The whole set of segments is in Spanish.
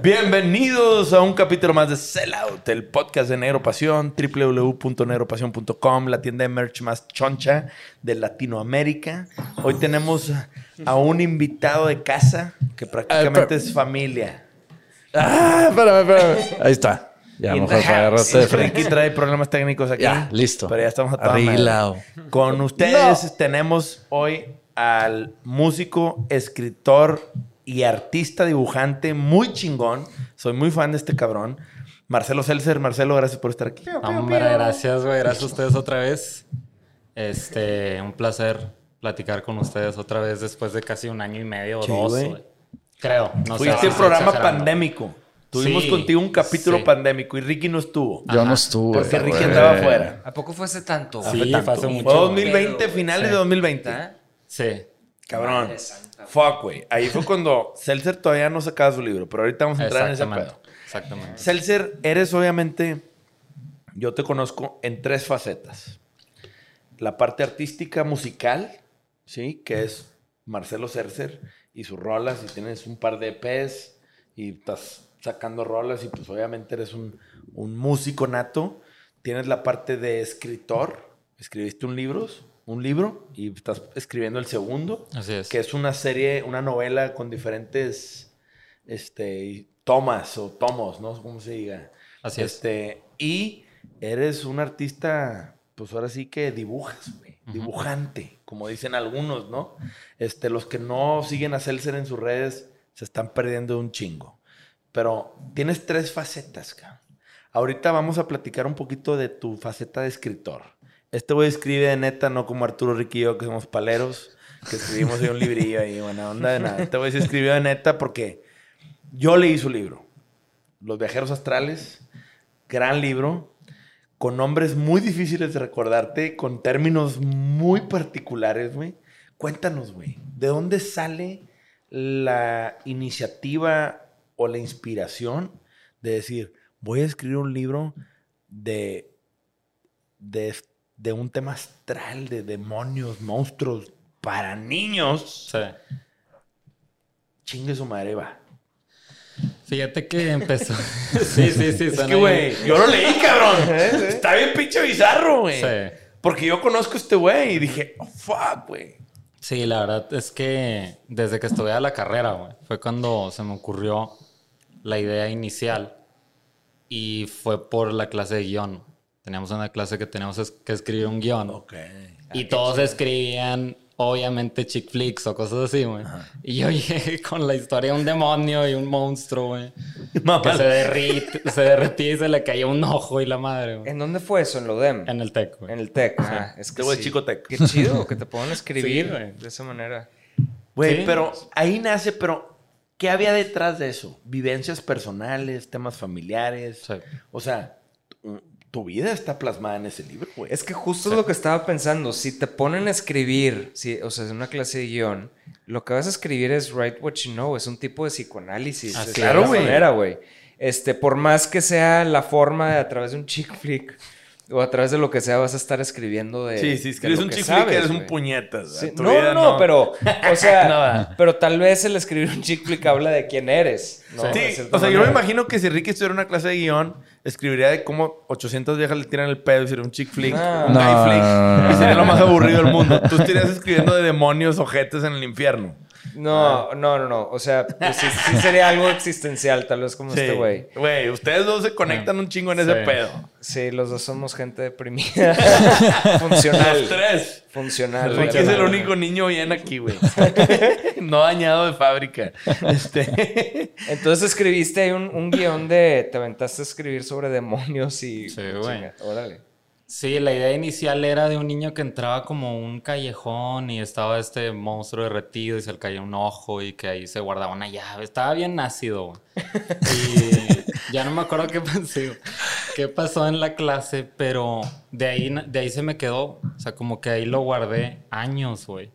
Bienvenidos a un capítulo más de Sellout, el podcast de Negro Pasión, www.negropasión.com, la tienda de merch más choncha de Latinoamérica. Hoy tenemos a un invitado de casa que prácticamente es familia. Ah, espérame, espérame. Ahí está. Ya, mejor agarrarte de frente. Ricky trae problemas técnicos aquí. Ya, listo. Pero ya estamos a madre. Arreglado. Con ustedes tenemos hoy al músico, escritor y artista dibujante muy chingón. Soy muy fan de este cabrón. Marcelo Seltzer. Marcelo, gracias por estar aquí. Hombre, gracias, güey. Gracias a ustedes otra vez. Este, un placer platicar con ustedes otra vez después de casi un año y medio o Sí, dos, güey. Creo. No sé Fuiste estoy programa pandémico. Tuvimos Sí, contigo un capítulo sí. pandémico y Ricky no estuvo. Yo no estuve. Porque Ricky güey. andaba afuera. ¿A poco fue hace tanto? Sí, Fue tanto. fue hace mucho. Fue güey. 2020, finales Sí. de 2020. ¿Ah? Sí. Cabrón. Fuck, güey. Ahí fue cuando Seltzer todavía no sacaba su libro, pero ahorita vamos a entrar en ese pedo. Exactamente. Seltzer, eres obviamente, yo te conozco en tres facetas. La parte artística musical, ¿sí? Que es Marcelo Seltzer y sus rolas, y tienes un par de EPs y estás sacando rolas y pues obviamente eres un, un músico nato. Tienes la parte de escritor, escribiste un libro, un libro y estás escribiendo el segundo Así es. que es una serie, una novela con diferentes este, tomas o tomos, ¿no? ¿Cómo se diga? Así es. este, Y eres un artista, pues ahora sí que dibujas. Dibujante, como dicen algunos, ¿no? Este, los que no siguen a Seltzer en sus redes se están perdiendo un chingo. Pero tienes tres facetas, cabrón. Ahorita vamos a platicar un poquito de tu faceta de escritor. Este güey escribe neta, no como Arturo yo, que somos paleros, que escribimos ahí un librillo ahí, buena onda de nada. Este güey se escribió de neta porque yo leí su libro. Los viajeros astrales, gran libro, con nombres muy difíciles de recordarte, con términos muy particulares, güey. Cuéntanos, güey, ¿de dónde sale la iniciativa o la inspiración de decir, voy a escribir un libro de, de, de un tema astral, de demonios, monstruos, para niños? Sí. Chingue su madre, va. Fíjate que empezó. sí, sí, sí. Es que, güey, yo lo leí, cabrón. Está bien pinche bizarro, güey. Sí. Porque yo conozco a este güey y dije, oh, fuck, güey. Sí, la verdad es que desde que estudié la carrera, güey, fue cuando se me ocurrió la idea inicial y fue por la clase de guion. Teníamos una clase que teníamos es- que escribir un guion Ok. y todos escribían, obviamente, chick flicks o cosas así, güey. Y yo llegué con la historia de un demonio y un monstruo, güey, que se, derrite, se derretía y se le caía un ojo y la madre, güey. ¿En dónde fue eso? ¿En Lodem? En el tech, güey. En el TEC. Ah, es Este que güey sí. es chico tech. Qué chido que te puedan escribir Sí, güey. de esa manera. Güey, Sí. pero ahí nace, pero ¿qué había detrás de eso? Vivencias personales, temas familiares. Sí. O sea, tu, vida está plasmada en ese libro, güey. Es que justo es lo que estaba pensando. Si te ponen a escribir, si, o sea, en una clase de guion, lo que vas a escribir es write what you know. Es un tipo de psicoanálisis. De Claro, güey. manera, güey. Este, por más que sea la forma de a través de un chick flick, O a través de lo que sea vas a estar escribiendo de. Sí, de escribes un chick flick, sabes, eres un güey. puñetas. Sí, No, vida no, pero, o sea, No, pero tal vez el escribir un chick flick habla de quién eres. ¿no? Sí, o sea, yo me imagino que si Ricky estuviera en una clase de guion, escribiría de cómo 800 viejas le tiran el pedo y sería un chick flick, No. un guy No, flick. no, y sería lo más aburrido del mundo. Tú estarías escribiendo de demonios ojetes en el infierno. No, no, no, no. O sea, pues sí, sí sería algo existencial, tal vez como este güey. Güey, ustedes dos se conectan un chingo en ese pedo. Sí, los dos somos gente deprimida. Funcional. Los tres. Funcional. Ricky es el único niño bien aquí, güey. no dañado de fábrica. Este... Entonces escribiste ahí un, un guion de. Te aventaste a escribir sobre demonios y. Sí, güey. Chinga, Órale. Sí, la idea inicial era de un niño que entraba como un callejón y estaba este monstruo derretido y se le caía un ojo y que ahí se guardaba una llave. Estaba bien güey. Y ya no me acuerdo qué pasó, qué pasó en la clase, pero de ahí, de ahí se me quedó. O sea, como que ahí lo guardé años, güey.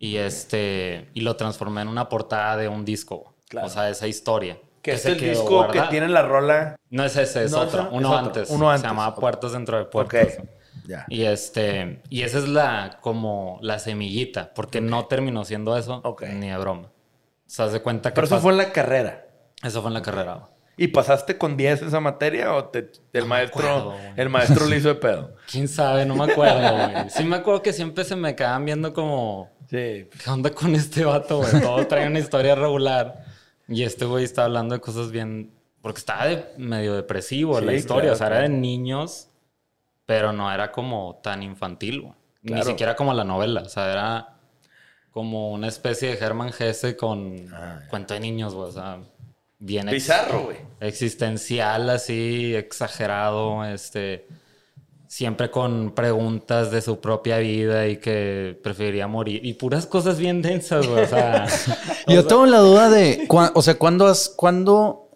Y este, y lo transformé en una portada de un disco. Claro. O sea, esa historia. Que es se el disco que tiene la rola. No es ese, es No, otro. Uno es otro. antes. Uno antes. Se llamaba Ok. Puertas dentro de Ok. Puertas. Ya. Y este, y esa es la como la semillita, porque no terminó siendo eso Ok. ni de broma. Se hace cuenta que Pero eso fue en la carrera. eso fue en la carrera. ¿Y pasaste con 10 esa materia o te- el maestro acuerdo, el maestro le hizo de pedo? Quién sabe, no me acuerdo, güey. Sí me acuerdo que siempre se me quedaban viendo como Sí. ¿qué onda con este vato, güey? Todo trae una historia regular y este güey está hablando de cosas bien porque estaba de- medio depresivo la Sí, historia, claro, o sea, era de niños, pero no era como tan infantil, güey. Ni Claro. siquiera como la novela, o sea, era como una especie de Herman Hesse con Ah, cuento de niños, güey, o sea, bien Bizarro, güey. existencial así, exagerado, este siempre con preguntas de su propia vida y que preferiría morir y puras cosas bien densas, güey, o sea, Yo tengo la duda de, o sea, ¿cuándo, has, ¿cuándo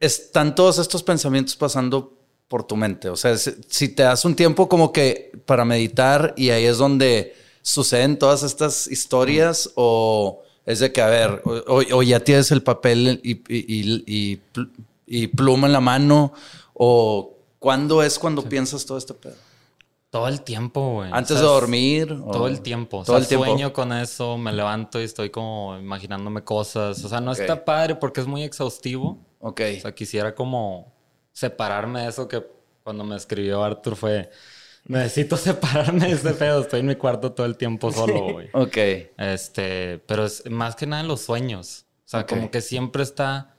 están todos estos pensamientos pasando por tu mente? O sea, si, te das un tiempo como que para meditar y ahí es donde suceden todas estas historias o es de que, a ver, o, ya tienes el papel y, y- y pluma en la mano o cuándo es cuando piensas todo este pedo? todo el tiempo, güey. Antes O sea, de dormir. o- Todo el tiempo. O Todo sea, el tiempo. sueño con eso, me levanto y estoy como imaginándome cosas. O sea, no está padre porque es muy exhaustivo. Ok. O sea, quisiera como separarme de eso que cuando me escribió Arthur fue... Necesito separarme de este pedo. Estoy en mi cuarto todo el tiempo solo, güey. Ok. Este, pero es más que nada en los sueños. O sea, como que siempre está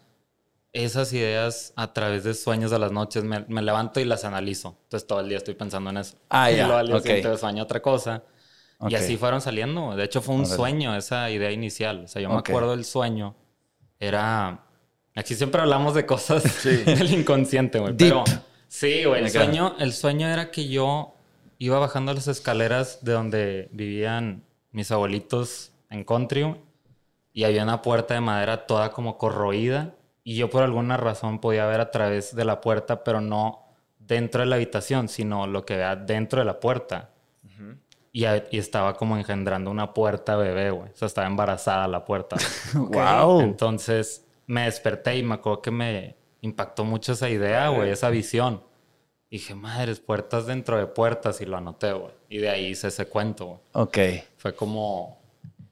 esas ideas a través de sueños de las noches. Me, me levanto y las analizo. Entonces todo el día estoy pensando en eso. Ah, y ya, luego al día ok. siguiente sueño otra cosa. Ok. Y así fueron saliendo. De hecho, fue un sueño esa idea inicial. O sea, yo Ok. me acuerdo del sueño. Era... Aquí siempre hablamos de cosas del inconsciente, güey. Pero sí, güey. El sueño, el sueño era que yo iba bajando las escaleras de donde vivían mis abuelitos en country y había una puerta de madera toda como corroída y yo por alguna razón podía ver a través de la puerta, pero no dentro de la habitación, sino lo que veía dentro de la puerta. Y, a- y estaba como engendrando una puerta bebé, güey. O sea, estaba embarazada la puerta. Wow. Entonces me desperté y me acuerdo que me impactó mucho esa idea, güey, esa visión. Dije, madres, puertas dentro de puertas y lo anoté, güey. Y de ahí hice ese cuento, güey. Ok. Fue como...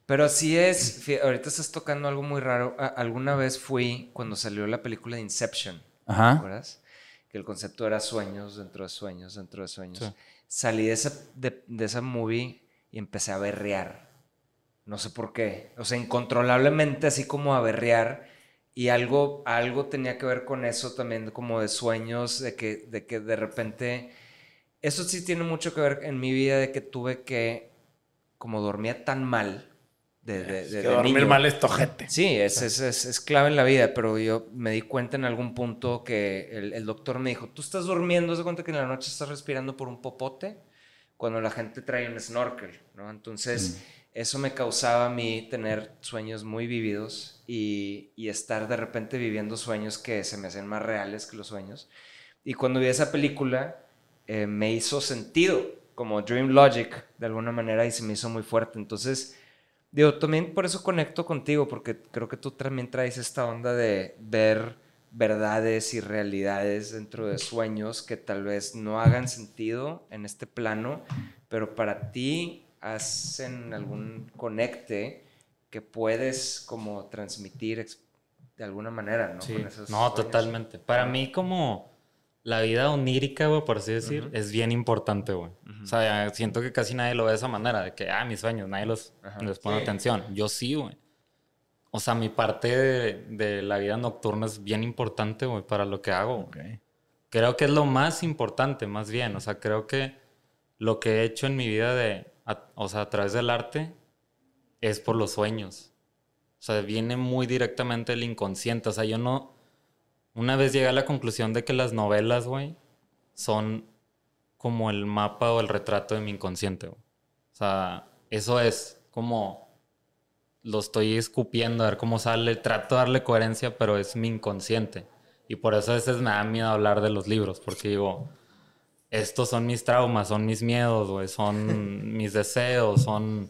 Pero sí es, ahorita estás tocando algo muy raro. Alguna vez fui cuando salió la película de Inception, ¿te Ajá. acuerdas? Que el concepto era sueños dentro de sueños dentro de sueños. Sí. Salí de esa, de, de esa movie y empecé a berrear. No sé por qué. O sea, incontrolablemente así como a berrear. Y algo, algo tenía que ver con eso también, como de sueños, de que, de que de repente... Eso sí tiene mucho que ver en mi vida de que tuve que, como dormía tan mal, de, de, de- que de dormir niño. mal es tojete. Sí, es, es, es, es clave en la vida, pero yo me di cuenta en algún punto que el, el doctor me dijo, tú estás durmiendo, haz de cuenta que en la noche estás respirando por un popote cuando la gente trae un snorkel, ¿no? Entonces, eso me causaba a mí tener sueños muy vívidos y, y estar de repente viviendo sueños que se me hacen más reales que los sueños. Y cuando vi esa película, eh, me hizo sentido, como Dream Logic, de alguna manera, y se me hizo muy fuerte. Entonces, Digo, también por eso conecto contigo, porque creo que tú también traes esta onda de ver verdades y realidades dentro de sueños que tal vez no hagan sentido en este plano, pero para ti hacen algún conecte que puedes como transmitir de alguna manera, ¿no? Sí. No, sueños. totalmente. Para mí como la vida onírica, güey, por así decir, es bien importante, güey. O sea, siento que casi nadie lo ve de esa manera, de que, ah, mis sueños, nadie los, Ajá. les pone atención. Yo sí, güey. O sea, mi parte de, de la vida nocturna es bien importante, güey, para lo que hago. Creo que es lo más importante, más bien. O sea, creo que lo que he hecho en mi vida de, a- o sea, a través del arte es por los sueños. O sea, viene muy directamente del inconsciente. O sea, yo no... Una vez llegué a la conclusión de que las novelas, güey, son como el mapa o el retrato de mi inconsciente. güey. O sea, eso es como... Lo estoy escupiendo a ver cómo sale. Trato de darle coherencia, pero es mi inconsciente. Y por eso a veces me da miedo hablar de los libros, porque digo, estos son mis traumas, son mis miedos, güey, son mis deseos, son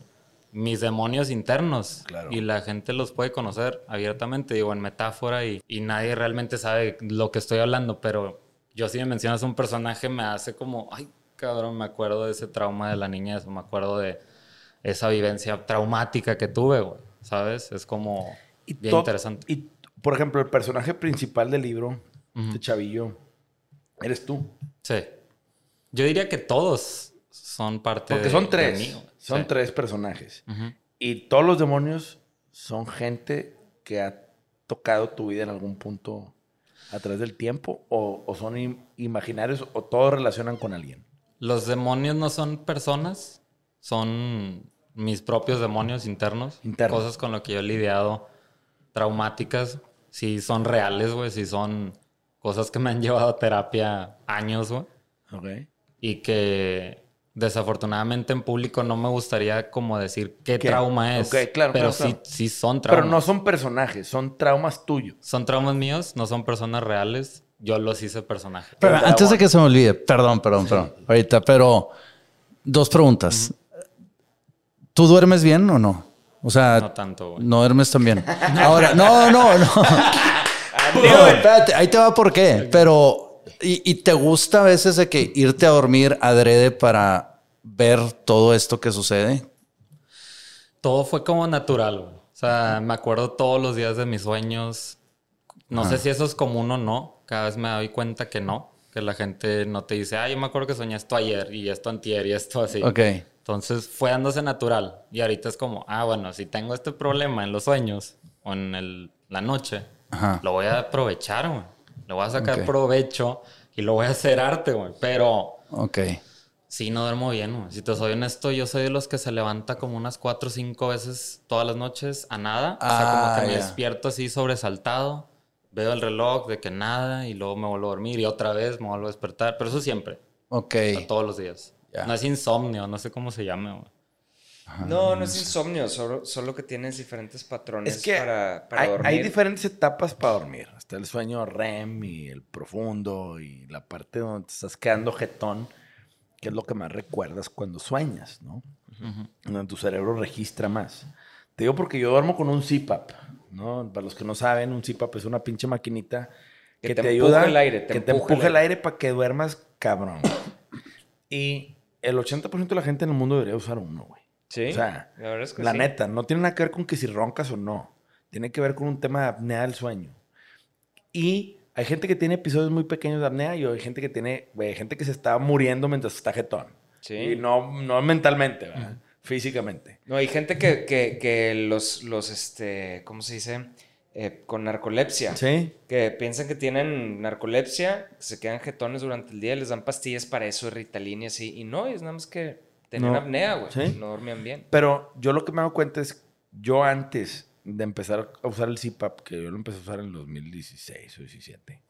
mis demonios internos. Claro. Y la gente los puede conocer abiertamente, digo, en metáfora, y, y nadie realmente sabe lo que estoy hablando, pero yo si me mencionas un personaje me hace como, ay, cabrón, me acuerdo de ese trauma de la niñez, o me acuerdo de esa vivencia traumática que tuve, güey, ¿sabes? Es como bien interesante. Y, por ejemplo, el personaje principal del libro, este chavillo, eres tú. Sí. Yo diría que todos son parte Porque de- son de tres. mí. Son Sí. tres personajes. Y todos los demonios son gente que ha tocado tu vida en algún punto a través del tiempo o, o son im- imaginarios o todos relacionan con alguien. Los demonios no son personas, son mis propios demonios internos. Internos. Cosas con las que yo he lidiado traumáticas. Si son reales, güey. Si son cosas que me han llevado a terapia años, güey. Ok. Y que desafortunadamente en público no me gustaría como decir qué ¿Qué? trauma es. Ok, claro, Pero claro, sí, claro. sí son traumas. Pero no son personajes, son traumas tuyos. Son traumas míos, no son personas reales. Yo los hice personaje. Pero Pero antes de que se me olvide, perdón, perdón, perdón. Ahorita, pero dos preguntas. ¿Tú duermes bien o no? O sea, No tanto, güey. no duermes tan bien. Ahora, no, no, no. No, espérate, ahí te va por qué. Pero, y, y te gusta a veces de que irte a dormir adrede para ver todo esto que sucede? Todo fue como natural, güey. O sea, me acuerdo todos los días de mis sueños. No sé si eso es común o no. Cada vez me doy cuenta que no. Que la gente no te dice, ay, yo me acuerdo que soñé esto ayer y esto antier y esto así. Ok. Entonces fue dándose natural. Y ahorita es como, ah, bueno, si tengo este problema en los sueños o en el- la noche, Ajá. lo voy a aprovechar, güey. Le voy a sacar provecho y lo voy a hacer arte, güey. Pero Ok. Sí, no duermo bien, güey. Si te soy honesto, yo soy de los que se levanta como unas cuatro o cinco veces todas las noches a nada. o sea, como Ah, que me ya. despierto así sobresaltado. Veo el reloj de que nada y luego me vuelvo a dormir y otra vez me vuelvo a despertar. Pero eso siempre, Ok. o sea, todos los días. No es insomnio, no sé cómo se llame, güey. No, no es insomnio, solo, solo que tienes diferentes patrones Es que para, para hay, dormir. hay diferentes etapas para dormir. Está el sueño REM y el profundo y la parte donde te estás quedando jetón, que es lo que más recuerdas cuando sueñas, ¿no? Donde tu cerebro registra más. Te digo porque yo duermo con un CPAP, ¿no? Para los que no saben, un CPAP es una pinche maquinita Que que, te te, empuja ayuda, el aire, te que te empuja el empuje el aire. aire para que duermas cabrón. y el 80% de la gente en el mundo debería usar uno, güey. Sí, O sea, la verdad es que La sí. neta, no tiene nada que ver con que si roncas o no. Tiene que ver con un tema de apnea del sueño. Y hay gente que tiene episodios muy pequeños de apnea y hay gente que tiene, güey, gente que se está muriendo mientras está jetón. Sí. Y no, no mentalmente, ¿verdad? Físicamente. No, hay gente que, que, que los, los, este, ¿cómo se dice? Eh, con narcolepsia. Sí. Que piensan que tienen narcolepsia, se quedan jetones durante el día, les dan pastillas para eso, Ritalin y así. Y no, es nada más que tenían No. apnea, güey. Sí. No dormían bien. Pero yo lo que me hago cuenta es, yo antes de empezar a usar el CPAP, que yo lo empecé a usar en el 2016 o 17,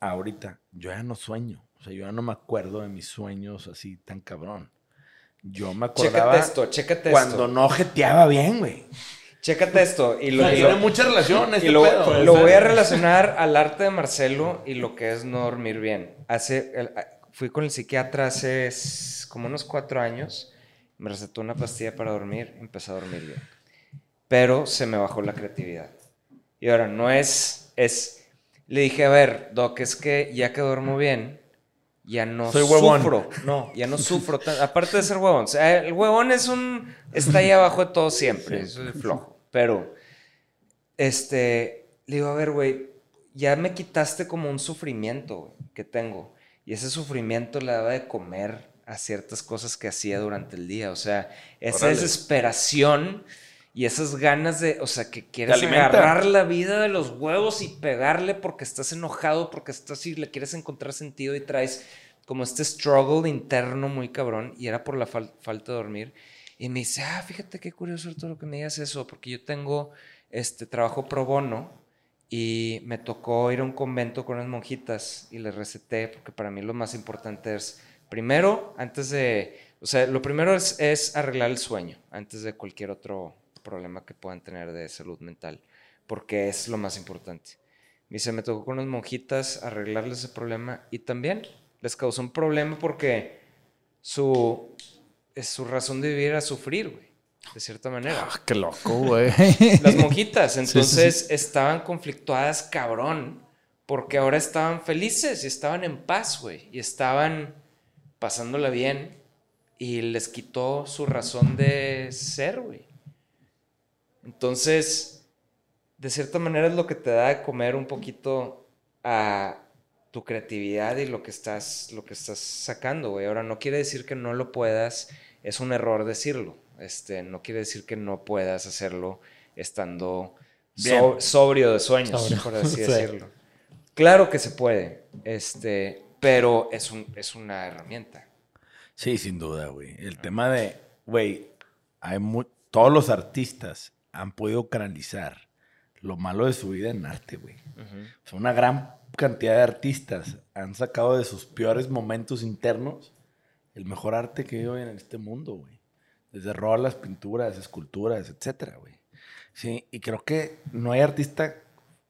ahorita yo ya no sueño. O sea, yo ya no me acuerdo de mis sueños así tan cabrón. Yo me acordaba Chécate esto, chécate cuando esto. no jeteaba bien, güey. Chécate esto. Y lo, y tiene lo- mucha relación este y lo, pedo. lo voy a relacionar al arte de Marcelo y lo que es no dormir bien. Hace, el- fui con el psiquiatra hace como unos cuatro años, me recetó una pastilla para dormir, empecé a dormir bien. Pero se me bajó la creatividad. Y ahora, no es, es, Le dije, a ver, Doc, es que ya que duermo bien, ya no Soy huevón. sufro. No, ya no sufro. tan- Aparte de ser huevón. O sea, el huevón es un... Está ahí abajo de todo siempre. Es flojo. Pero, este... Le digo, a ver, güey, ya me quitaste como un sufrimiento güey, que tengo. Y ese sufrimiento le daba de comer a ciertas cosas que hacía durante el día. O sea, esa desesperación y esas ganas de, o sea, que quieres agarrar la vida de los huevos y pegarle porque estás enojado, porque estás y le quieres encontrar sentido y traes como este struggle interno muy cabrón y era por la fal- falta de dormir. Y me dice, ah, fíjate qué curioso todo lo que me digas eso, porque yo tengo este trabajo pro bono y me tocó ir a un convento con unas monjitas y les receté, porque para mí lo más importante es, primero, antes de, o sea, lo primero es, arreglar el sueño, antes de cualquier otro problema que puedan tener de salud mental, porque es lo más importante. Me dice, me tocó con unas monjitas arreglarles ese problema y también les causó un problema porque su, su razón de vivir era sufrir, güey, de cierta manera. Ah, qué loco, güey. Las monjitas, sí, entonces estaban conflictuadas cabrón, porque ahora estaban felices y estaban en paz, güey, y estaban pasándola bien y les quitó su razón de ser, güey. Entonces, de cierta manera es lo que te da de comer un poquito a tu creatividad y lo que estás, lo que estás sacando, güey. Ahora, no quiere decir que no lo puedas, es un error decirlo. Este, no quiere decir que no puedas hacerlo estando so- sobrio de sueños, Sobrio, por así sí. decirlo. Claro que se puede, este, pero es, un, es una herramienta. Sí, sin duda, güey. El tema de, güey, hay todos los artistas han podido canalizar lo malo de su vida en arte, güey. O sea, una gran cantidad de artistas han sacado de sus peores momentos internos el mejor arte que hay hoy en este mundo, güey. Desde rolas, pinturas, esculturas, etcétera, güey. Sí, y creo que no hay artista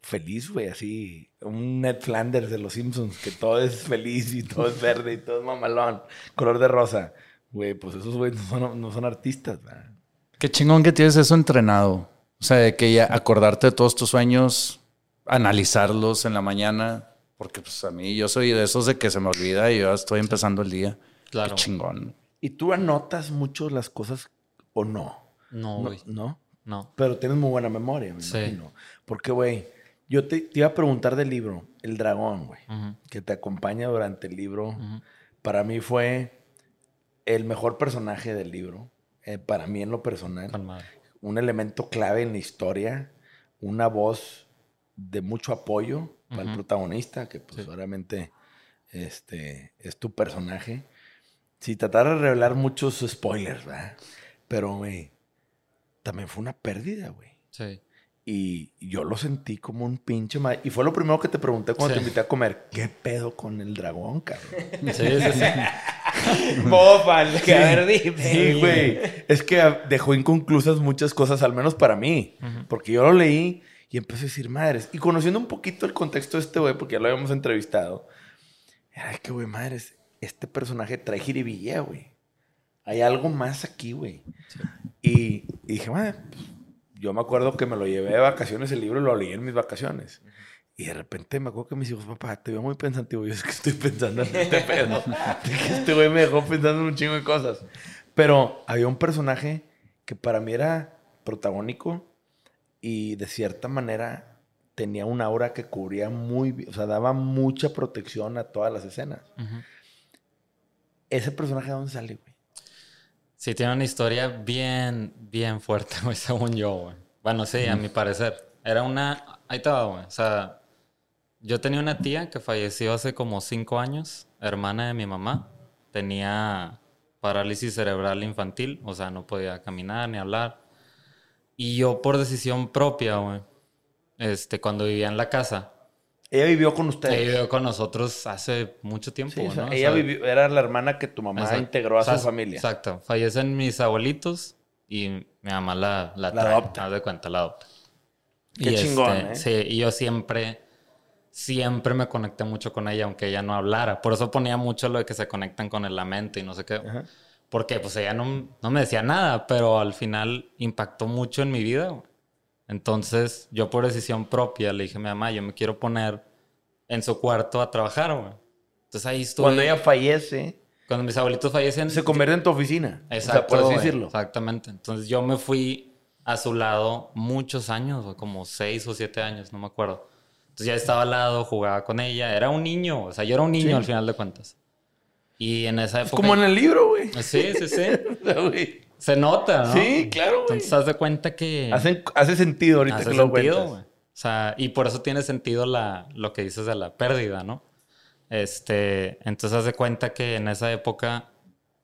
feliz, güey, así. Un Ned Flanders de los Simpsons, que todo es feliz y todo es verde y todo es mamalón, color de rosa. Güey, pues esos güeyes no son, no son artistas, ¿verdad? Qué chingón que tienes eso entrenado. O sea, de que ya acordarte de todos tus sueños, analizarlos en la mañana. Porque pues a mí yo soy de esos de que se me olvida y yo estoy empezando el día. Claro. Qué chingón. ¿Y tú anotas mucho las cosas o no? No, No, güey. ¿no? No. Pero tienes muy buena memoria, me Sí. imagino. Porque, güey, yo te, te iba a preguntar del libro, El Dragón, güey, que te acompaña durante el libro. Para mí fue el mejor personaje del libro. eh, para mí en lo personal. Un elemento clave en la historia. Una voz de mucho apoyo para el protagonista, que pues Sí. obviamente este, es tu personaje. Si tratara de revelar muchos spoilers, ¿verdad? Pero, güey, también fue una pérdida, güey. Sí. Y yo lo sentí como un pinche ma- Y fue lo primero que te pregunté cuando Sí. te invité a comer. ¿Qué pedo con el dragón, cabrón? Sí, sí, sí. Bofan, que a ver, dime. Sí, güey. Es que dejó inconclusas muchas cosas, al menos para mí. Porque yo lo leí y empecé a decir, madres. Y conociendo un poquito el contexto de este güey, porque ya lo habíamos entrevistado. Era que, güey, madres, este personaje trae jiribilla, güey. Hay algo más aquí, güey. Y, y dije, madre, pues, yo me acuerdo que me lo llevé de vacaciones el libro y lo leí en mis vacaciones. Y de repente me acuerdo que mis hijos, papá, te veo muy pensativo. Yo es que estoy pensando en este pedo. Este güey me dejó pensando en un chingo de cosas. Pero había un personaje que para mí era protagónico y de cierta manera tenía un aura que cubría muy bien, o sea, daba mucha protección a todas las escenas. Ujú. Ese personaje de dónde sale, güey. Sí, tiene una historia bien, bien fuerte, güey, según yo, güey. Bueno, sí, a mi parecer. Era una... Ahí estaba, güey. O sea, yo tenía una tía que falleció hace como cinco años, hermana de mi mamá. Tenía parálisis cerebral infantil, o sea, no podía caminar ni hablar. Y yo por decisión propia, güey, este, cuando vivía en la casa, Ella vivió con ustedes. ella vivió con nosotros hace mucho tiempo, Sí, o sea, ¿no? O ella sea, vivió- era la hermana que tu mamá Exacto. integró a O sea, su familia. Exacto. Fallecen mis abuelitos y mi mamá la, la, La trae, adopta. haz de cuenta, la adopta. Qué chingón, ¿eh? Sí, y yo siempre, siempre me conecté mucho con ella, aunque ella no hablara. Por eso ponía mucho lo de que se conectan con la mente y no sé qué. Ajá. Porque pues ella no, no me decía nada, pero al final impactó mucho en mi vida. Entonces, yo por decisión propia le dije a mi mamá, yo me quiero poner en su cuarto a trabajar, güey. Entonces ahí estuve. Cuando ella fallece, Cuando mis abuelitos fallecen. se convierte en tu oficina. Exacto. O sea, por así decirlo. Exactamente. Entonces yo me fui a su lado muchos años, como seis o siete años, no me acuerdo. Entonces ya estaba al lado, jugaba con ella. Era un niño, o sea, yo era un niño Sí. al final de cuentas. Y en esa Es época. como en el libro, güey. Sí, sí, sí. O sea, güey. Se nota, ¿no? Sí, claro, güey. Entonces haz de cuenta que. Hace, hace sentido ahorita hace que lo sentido, cuentas. güey. O sea, y por eso tiene sentido la, lo que dices de la pérdida, ¿no? Este, entonces haz de cuenta que en esa época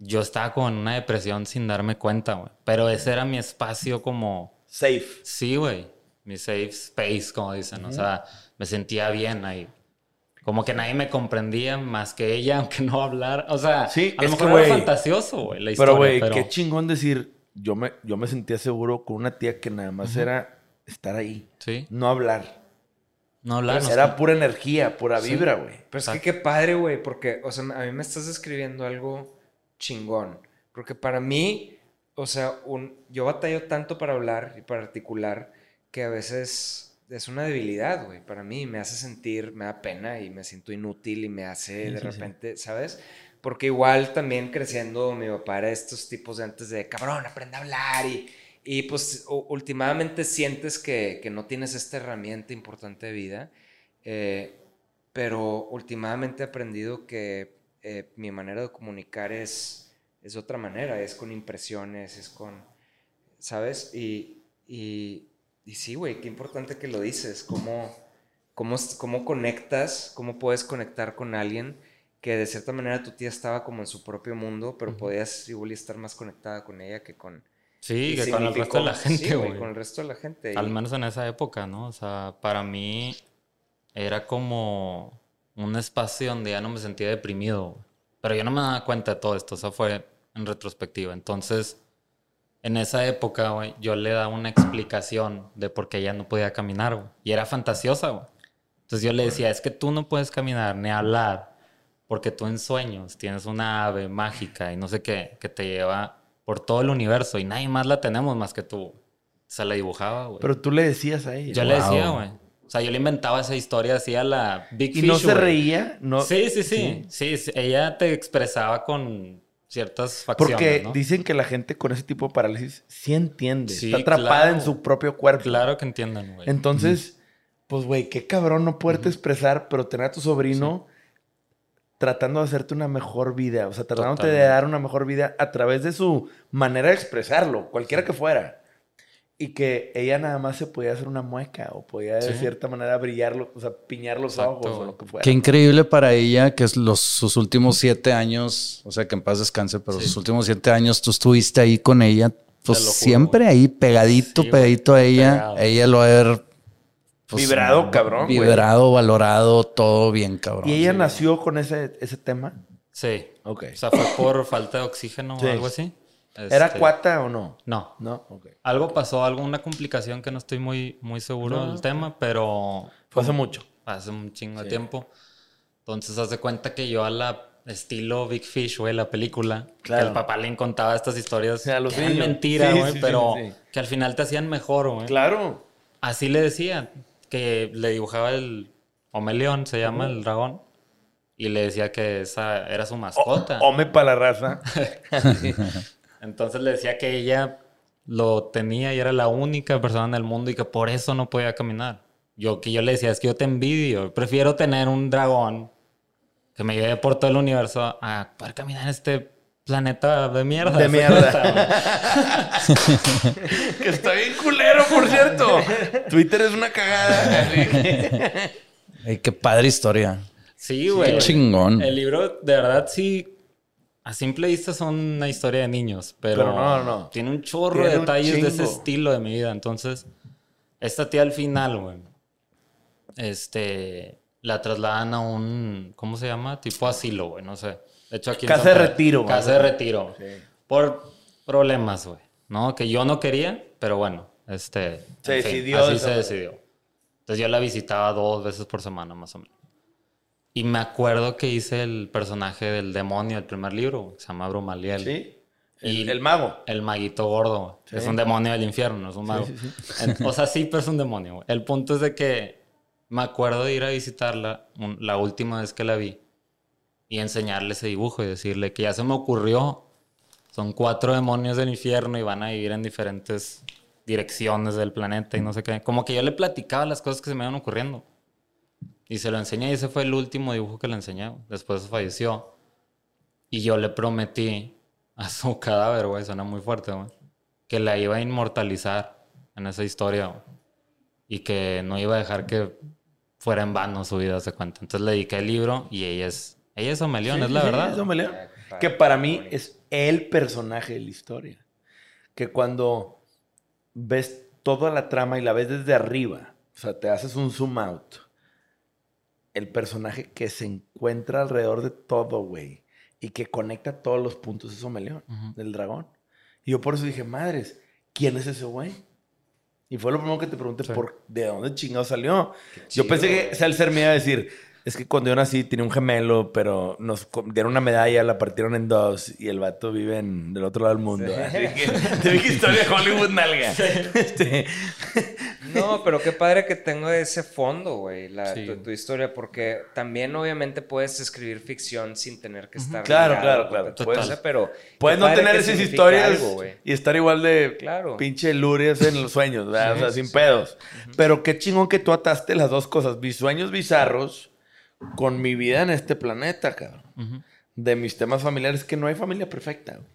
yo estaba con una depresión sin darme cuenta, güey. Pero ese era mi espacio como, Safe. sí, güey, mi safe space, como dicen. O sea, me sentía bien ahí. Como que nadie me comprendía más que ella, aunque no hablar. O sea, Sí, a lo es que, mejor era fantasioso, güey, la historia. Pero, güey, pero- qué chingón decir. Yo me, yo me sentía seguro con una tía que nada más era estar ahí. Sí, No hablar. no hablar. no era pura energía, pura vibra, güey. Pero es que qué padre, güey, porque, o sea, a mí me estás describiendo algo chingón. Porque para mí, o sea, un, yo batallo tanto para hablar y para articular que a veces es una debilidad, güey. Para mí me hace sentir, me da pena y me siento inútil y me hace de sí, sí. repente, ¿sabes? Porque igual también creciendo, mi papá era estos tipos de antes de, cabrón, aprende a hablar y, y pues últimamente sientes que, que no tienes esta herramienta importante de vida. eh, pero últimamente he aprendido que eh, mi manera de comunicar es, es de otra manera, es con impresiones, es con, ¿sabes? Y, y, y sí, güey, qué importante que lo dices, cómo, cómo, cómo conectas, cómo puedes conectar con alguien que de cierta manera tu tía estaba como en su propio mundo, pero podías igual estar más conectada con ella que con... Sí, que con el resto de la gente, güey. con el resto de la gente. Al menos en esa época, ¿no? O sea, para mí era como un espacio donde ya no me sentía deprimido. Pero yo no me daba cuenta de todo esto, o sea, fue en retrospectiva. Entonces, en esa época, güey, yo le daba una explicación de por qué ella no podía caminar, güey. Y era fantasiosa, güey. Entonces yo le decía, es que tú no puedes caminar ni hablar porque tú en sueños tienes una ave mágica y no sé qué, que te lleva por todo el universo y nadie más la tenemos más que tú. Se la dibujaba, güey. Pero tú le decías a ella. Yo le decía, güey. O sea, yo le inventaba esa historia así a la Big Y Fish, no se reía. No, Sí, sí, sí, sí. sí, Ella te expresaba con ciertas facciones, Porque ¿no? dicen que la gente con ese tipo de parálisis sí entiende. Sí, está atrapada claro. en su propio cuerpo. Claro que entiendan, güey. Entonces, pues, güey, qué cabrón no poderte expresar, pero tener a tu sobrino tratando de hacerte una mejor vida. O sea, tratándote de dar una mejor vida a través de su manera de expresarlo, cualquiera que fuera. Y que ella nada más se podía hacer una mueca o podía de Sí. cierta manera brillarlo, o sea, piñar los Exacto, ojos o lo que fuera. Qué increíble para ella que es los, sus últimos siete años, o sea, que en paz descanse, pero Sí. sus últimos siete años tú estuviste ahí con ella, pues siempre ahí pegadito, Sí, pegadito a ella. pegado. Ella lo haber pues, Vibrado, cabrón, güey. Vibrado, valorado, todo bien, cabrón. ¿Y ella Sí. nació con ese, ese tema? Sí. Ok. O sea, fue por falta de oxígeno Sí. o algo así. ¿Era Este, cuata o no? No. No, ok. Algo pasó, alguna complicación que no estoy muy, muy seguro No. del tema, pero Fue hace mucho. hace un chingo de Sí. tiempo. Entonces, haz de cuenta que yo a la estilo Big Fish, güey, la película, Claro. que el papá le contaba estas historias A los que eran mentira, güey, sí, sí, pero que al final te hacían mejor, güey. Claro. Así le decía, que le dibujaba el Omeleón, se llama el dragón, y le decía que esa era su mascota. Home para la raza. Entonces le decía que ella lo tenía y era la única persona en el mundo y que por eso no podía caminar. Yo que yo le decía, es que yo te envidio, prefiero tener un dragón que me lleve por todo el universo a poder caminar en este planeta de mierda. De mierda. que está bien culero, por cierto. Twitter es una cagada. Ey, qué padre historia. Sí, güey. Qué chingón. El libro, de verdad, sí. A simple vista son una historia de niños, pero, Pero no, no. tiene un chorro Tiene de detalles de ese estilo de mi vida. Entonces, esta tía al final, güey, este, la trasladan a un, ¿cómo se llama? Tipo asilo, güey, no sé. De hecho, aquí Casa de retiro, Casa güey. de retiro. Por problemas, güey, ¿no? Que yo no quería, pero bueno, este. Se en fin, decidió Así se decidió. Entonces yo la visitaba dos veces por semana, más o menos. Y me acuerdo que hice el personaje del demonio del primer libro, que se llama Brumaliel. ¿Sí? El, Y- el mago. El maguito gordo. Sí. Es un demonio del infierno, no es un mago. En- O sea, sí, pero es un demonio. El punto es de que Me acuerdo de ir a visitarla un- la última vez que la vi y enseñarle ese dibujo y decirle que ya se me ocurrió. Son cuatro demonios del infierno y van a vivir en diferentes direcciones del planeta y no sé qué. Como que yo le platicaba las cosas que se me iban ocurriendo. Y se lo enseñé y ese fue el último dibujo que le enseñé. Después falleció. Y yo le prometí a su cadáver, güey, suena muy fuerte, güey, que la iba a inmortalizar en esa historia, güey. Y que no iba a dejar que fuera en vano su vida, se cuenta. Entonces le dediqué el libro y ella es, ella es Omelión, Sí, es la sí, verdad. es Don Meleón. Ah, Que para mí es el personaje de la historia. Que cuando ves toda la trama y la ves desde arriba, o sea, te haces un zoom out, el personaje que se encuentra alrededor de todo, güey, y que conecta todos los puntos es Omeleón, Ujú. del dragón. Y yo por eso dije, madres, ¿quién es ese güey? Y fue lo primero que te pregunté, Sí. por ¿de dónde chingado salió? Yo pensé que güey. sea el ser me iba a decir, es que cuando yo nací tenía un gemelo, pero nos dieron una medalla, la partieron en dos y el vato vive en del otro lado del mundo. Sí. Así que te dije historia de Hollywood nalga. Este, No, pero qué padre que tengo ese fondo, güey, la- Sí. tu, tu historia, porque también obviamente puedes escribir ficción sin tener que estar Claro, claro, claro. Puedes- pero Puedes no tener esas historias algo, y estar igual de Claro. pinche lurias en los sueños, ¿verdad? Sí, o sea, sin sí. pedos. Pero qué chingón que tú ataste las dos cosas, mis sueños bizarros con mi vida en este planeta, cabrón. De mis temas familiares, que no hay familia perfecta, güey.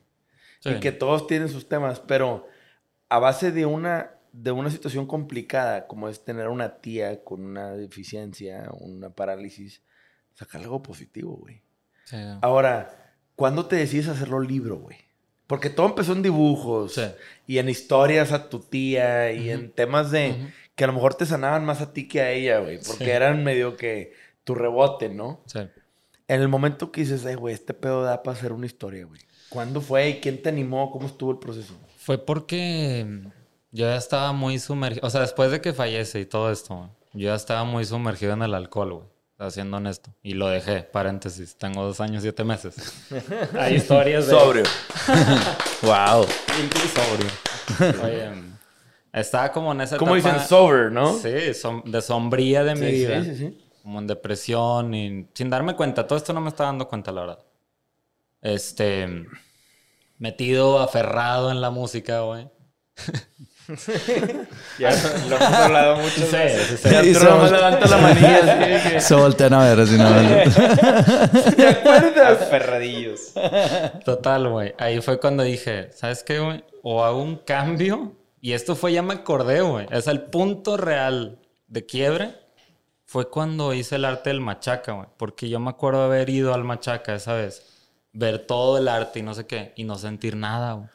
Sí. y que todos tienen sus temas, pero a base de una, de una situación complicada, como es tener una tía con una deficiencia, una parálisis, sacar algo positivo, güey. Sí. Ahora, ¿cuándo te decides hacerlo libro, güey? Porque todo empezó en dibujos Sí. y en historias a tu tía y en temas de Ujú. que a lo mejor te sanaban más a ti que a ella, güey, porque Sí. eran medio que tu rebote, ¿no? Sí. En el momento que dices, ay, güey, este pedo da para hacer una historia, güey. ¿Cuándo fue y quién te animó? ¿Cómo estuvo el proceso? Fue porque yo ya estaba muy sumergido. O sea, después de que fallece y todo esto, yo ya estaba muy sumergido en el alcohol, güey. Siendo honesto. Y lo dejé, paréntesis. Tengo dos años, siete meses. Hay historias de... Sobrio. Wow. Sobrio. Oye, estaba como en esa ¿Cómo etapa... dicen sober, no? Sí, som- de sombría de mi Sí, vida. sí, sí, sí. Como en depresión y sin darme cuenta. Todo esto no me estaba dando cuenta, la verdad. Este... Metido, aferrado en la música, güey. Ya lo hemos hablado mucho. Sí, sí, sí. Ya Y vol- levanta la manilla así que... Se voltean a ver así no. ¿Te acuerdas? Ferradillos. Total, güey. Ahí fue cuando dije, ¿sabes qué, güey? O hago un cambio. Y esto fue, ya me acordé, güey. Es el punto real de quiebre. Fue cuando hice el arte del machaca, güey. Porque yo me acuerdo haber ido al machaca esa vez. Ver todo el arte y no sé qué. Y no sentir nada, güey.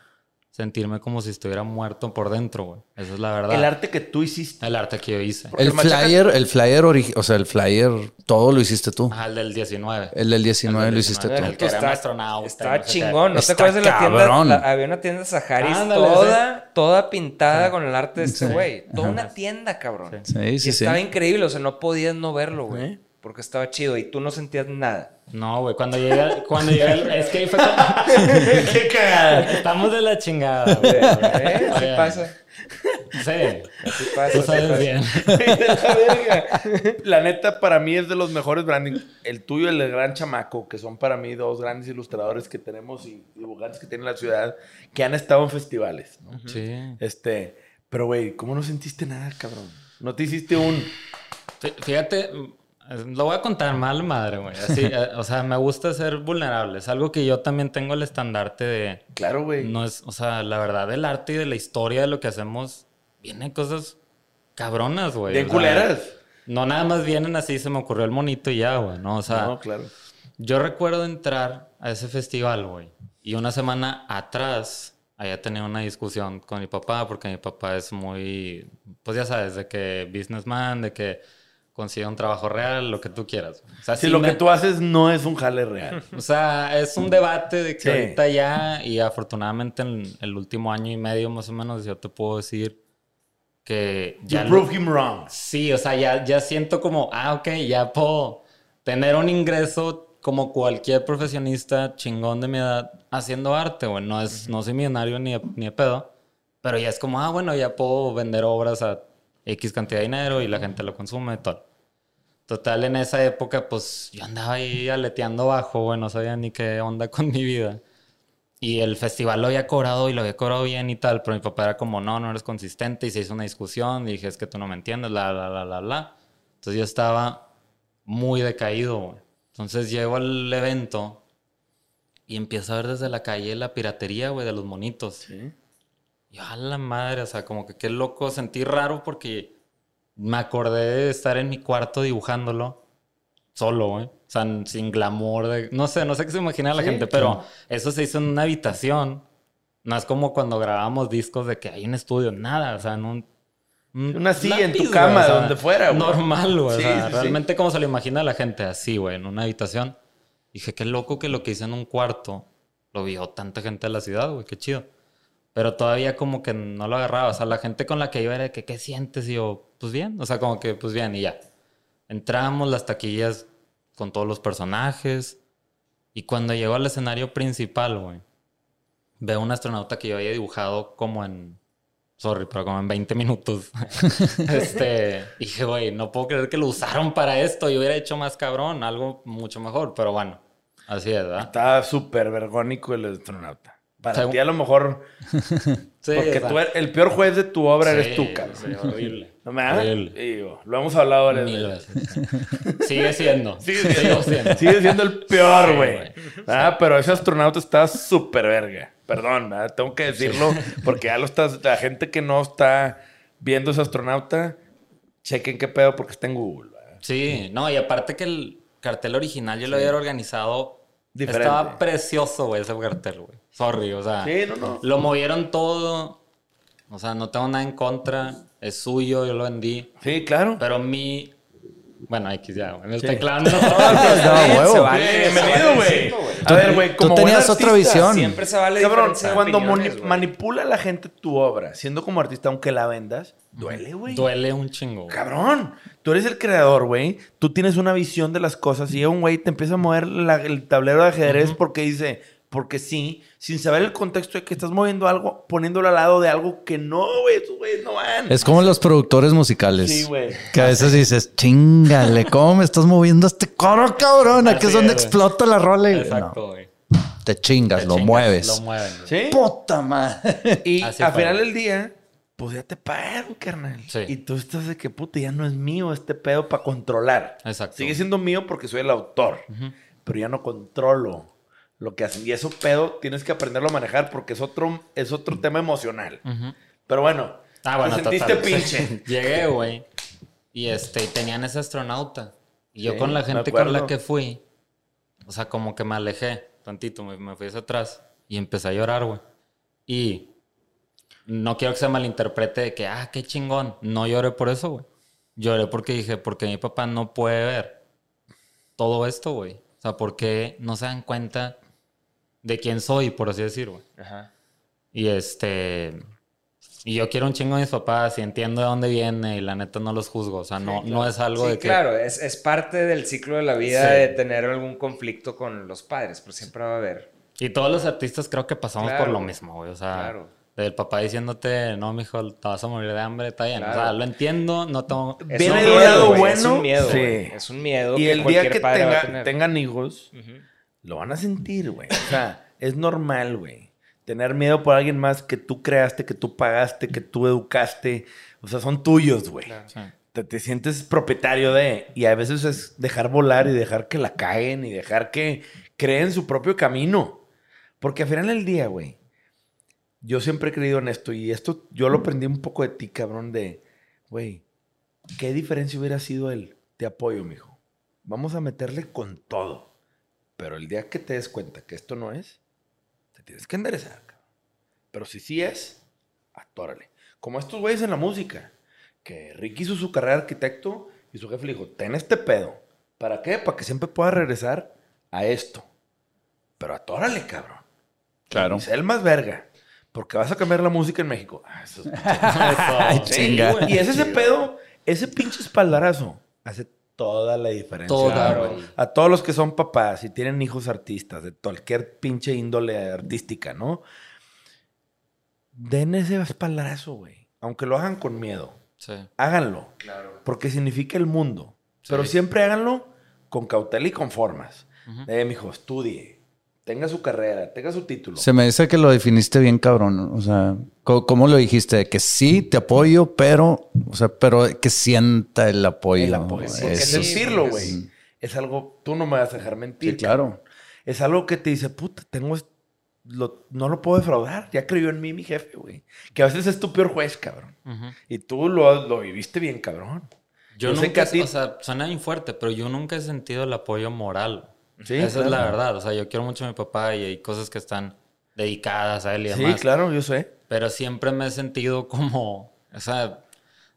Sentirme como si estuviera muerto por dentro, güey. Esa es la verdad. El arte que tú hiciste. El arte que yo hice. Porque El el machaca- flyer, el flyer, o sea, el flyer, todo lo hiciste tú. Ajá, el del 19. El del 19 El lo hiciste 19, tú. el que era astronauta y Estaba chingón. ¿No Está te acuerdas de la tienda? La- había una tienda Saharis Ándale, toda, toda pintada con el arte de este Sí. güey. Toda Ajá. una tienda, cabrón. Sí, y sí, sí. estaba increíble. O sea, no podías no verlo, güey. Porque estaba chido y tú no sentías nada. No, güey. Cuando llegué... Cuando llegué... al- Es que ahí fue. ¡Qué cagada! Estamos de la chingada, güey. ¿Eh? Así pasa. Sí. Así pasa. Tú así sabes pasa. bien. La verga. La neta, para mí es de los mejores branding. El tuyo y el del Gran Chamaco, que son para mí dos grandes ilustradores que tenemos y dibujantes que tiene la ciudad, que han estado en festivales. ¿no? Sí. Este, pero güey, ¿cómo no sentiste nada, cabrón? No te hiciste un. Fí- Fíjate, lo voy a contar mal, madre, güey. Así, eh, o sea, me gusta ser vulnerable. Es algo que yo también tengo el estandarte de. Claro, güey. No es, o sea, la verdad del arte y de la historia de lo que hacemos, vienen cosas cabronas, güey. Sea, culeras. No nada más vienen así, se me ocurrió el monito y ya, güey. No, o sea, no, claro. yo recuerdo entrar a ese festival, güey. Y una semana atrás, había tenido una discusión con mi papá, porque mi papá es muy, pues ya sabes, de que businessman, de que consigue un trabajo real, lo que tú quieras. O sea, Si sí lo me- que tú haces no es un jale real. O sea, es un debate de que Sí. ahorita ya, y afortunadamente en el último año y medio más o menos, yo te puedo decir que You ya... lo- prove him wrong. Sí, o sea, ya, ya siento como, ah, ok, ya puedo tener un ingreso como cualquier profesionista chingón de mi edad haciendo arte, güey. No, es, no soy millonario ni de, ni de pedo, pero ya es como, ah, bueno, ya puedo vender obras a X cantidad de dinero y la gente lo consume todo. Total, en esa época, pues yo andaba ahí aleteando bajo, güey, no sabía ni qué onda con mi vida. Y el festival lo había cobrado y lo había cobrado bien y tal, pero mi papá era como, no, no eres consistente y se hizo una discusión. Y dije, es que tú no me entiendes, la, la, la, la, la. Entonces yo estaba muy decaído, güey. Entonces llego al evento y empiezo a ver desde la calle la piratería, güey, de los monitos. Sí. Y a la madre, o sea, como que qué loco, sentí raro porque me acordé de estar en mi cuarto dibujándolo solo, güey. O sea, sin glamour, de... no sé, no sé qué se imagina la Sí, gente, pero eso se hizo en una habitación. No es como cuando grabamos discos de que hay un estudio, nada, o sea, en un... un Una silla en tu cama, güey, o sea, donde fuera, güey. Normal, güey. Sí, o sea, sí. realmente como se lo imagina la gente, así, güey, en una habitación. Dije, qué loco que lo que hice en un cuarto lo vio tanta gente de la ciudad, güey, qué chido. Pero todavía como que no lo agarraba. O sea, la gente con la que iba era de que, ¿qué sientes? Y yo, pues bien. O sea, como que, pues bien, y ya. Entramos, las taquillas con todos los personajes. Y cuando llegó al escenario principal, güey, veo un astronauta que yo había dibujado como en... Sorry, pero como en 20 minutos. este, dije, güey, no puedo creer que lo usaron para esto. Yo hubiera hecho más cabrón, algo mucho mejor. Pero bueno, así es, ¿verdad? Estaba súper vergónico el astronauta. Para Según- ti a lo mejor... Sí, porque tú eres- el peor juez de tu obra eres tú, cabrón. sí, horrible. ¿No me da? Horrible. Digo, lo hemos hablado varias veces. Sigue siendo. Sigue Sigo siendo, sigue siendo el peor, güey. güey. Ah, pero ese astronauta está súper verga. Perdón, ¿verdad? tengo que decirlo porque ya lo estás. La gente que no está viendo ese astronauta, chequen qué pedo porque está en Google. ¿verdad? Sí, no, y aparte que el cartel original yo lo había organizado. Diferente. Estaba precioso, güey, ese cartel, güey. Sorry, o sea. Sí, no, no. Lo movieron todo. O sea, no tengo nada en contra. Es suyo, yo lo vendí. Sí, claro. Pero mi. Bueno, X ya. Me Sí. estoy clavando. No, Se huevo. vale, se Bienvenido, vale güey. A ver, güey, Tú como buen tenías otra visión. Siempre se vale Cabrón, cuando opiniones, mani- güey. manipula la gente tu obra, siendo como artista, aunque la vendas, duele, güey. Duele un chingo. Cabrón, tú eres el creador, güey. Tú tienes una visión de las cosas y un güey te empieza a mover la- el tablero de ajedrez porque dice, porque sí, sin saber el contexto de que estás moviendo algo, poniéndolo al lado de algo que no, güey, esos güeyes no van. Es como los productores musicales. Sí, güey. Que a veces dices, chingale, ¿cómo me estás moviendo este coro, cabrón? Aquí es donde explota la rola y Exacto, güey. no, te chingas, Te lo chingas, mueves. Lo mueven. ¿Sí? Puta madre. Y Así al fue. final del día, pues ya te pagaron, carnal. Sí. Y tú estás de que, puta, ya no es mío este pedo para controlar. Exacto. Sigue siendo mío porque soy el autor, pero ya no controlo lo que hacen. Y eso pedo tienes que aprenderlo a manejar porque es otro, es otro tema emocional. Ujú. Pero bueno, Ah, bueno, te sentiste total. pinche. Llegué, güey. Y este, tenían ese astronauta. Y yo Sí, con la gente con la que fui, o sea, como que me alejé tantito, me, me fui hacia atrás y empecé a llorar, güey. Y no quiero que se malinterprete de que, ah, qué chingón. No lloré por eso, güey. Lloré porque dije, porque mi papá no puede ver todo esto, güey. O sea, porque no se dan cuenta de quién soy, por así decir, güey. Ajá. Y este. Y yo quiero un chingo a mis papás y entiendo de dónde viene y la neta no los juzgo. O sea, no, no es algo Sí, de que. claro, es, es parte del ciclo de la vida Sí. de tener algún conflicto con los padres, pero siempre va a haber. Y todos los artistas creo que pasamos Claro. por lo mismo, güey. O sea, Claro. del papá diciéndote, no, mijo, te vas a morir de hambre, está bien. O sea, lo entiendo, no tengo. Es Viene un de un miedo, bueno, Es un miedo. Es un miedo Y que el día cualquier que padre va a tenga- tener. tengan hijos, Ujú. Lo van a sentir, güey. O sea, es normal, güey. Tener miedo por alguien más que tú creaste, que tú pagaste, que tú educaste. O sea, son tuyos, güey. Claro. Sí. Te, te sientes propietario de... Y a veces es dejar volar y dejar que la caguen y dejar que creen su propio camino. Porque al final del día, güey, yo siempre he creído en esto y esto yo lo aprendí un poco de ti, cabrón, de, güey, ¿qué diferencia hubiera sido él? Te apoyo, mijo. Vamos a meterle con todo. Pero el día que te des cuenta que esto no es, te tienes que enderezar, cabrón. Pero si sí es, atórale. Como estos güeyes en la música, que Ricky hizo su carrera de arquitecto y su jefe le dijo, ten este pedo. ¿Para qué? Para que siempre pueda regresar a esto. Pero atórale, cabrón. Claro. Sé el más verga. Porque vas a cambiar la música en México. Ah, eso es- Eso. Sí, Chinga. Y es ese pedo, ese pinche espaldarazo, hace toda la diferencia. Toda, Claro. güey. A todos los que son papás y tienen hijos artistas, de cualquier pinche índole artística, ¿no? Den ese espaldarazo, güey. Aunque lo hagan con miedo. Sí. Háganlo. Claro. Porque significa el mundo. Pero siempre háganlo con cautela y con formas. Eh, mijo, estudie. Tenga su carrera, tenga su título. Se me dice que lo definiste bien, cabrón. O sea, ¿cómo, cómo lo dijiste? Que sí, te apoyo, pero, o sea, pero que sienta el apoyo. El apoyo. Porque Eso. porque güey. Es algo, tú no me vas a dejar mentir. Sí, claro. Es algo que te dice, puta, tengo, lo- no lo puedo defraudar. Ya creyó en mí mi jefe, güey. Que a veces es tu peor juez, cabrón. Y tú lo, lo viviste bien, cabrón. Yo, Yo sé nunca, que a ti- o sea, suena bien fuerte, pero yo nunca he sentido el apoyo moral. Sí, Esa es la claro. verdad. O sea, yo quiero mucho a mi papá y hay cosas que están dedicadas a él y Sí, demás. claro, yo sé. Pero siempre me he sentido como, o sea,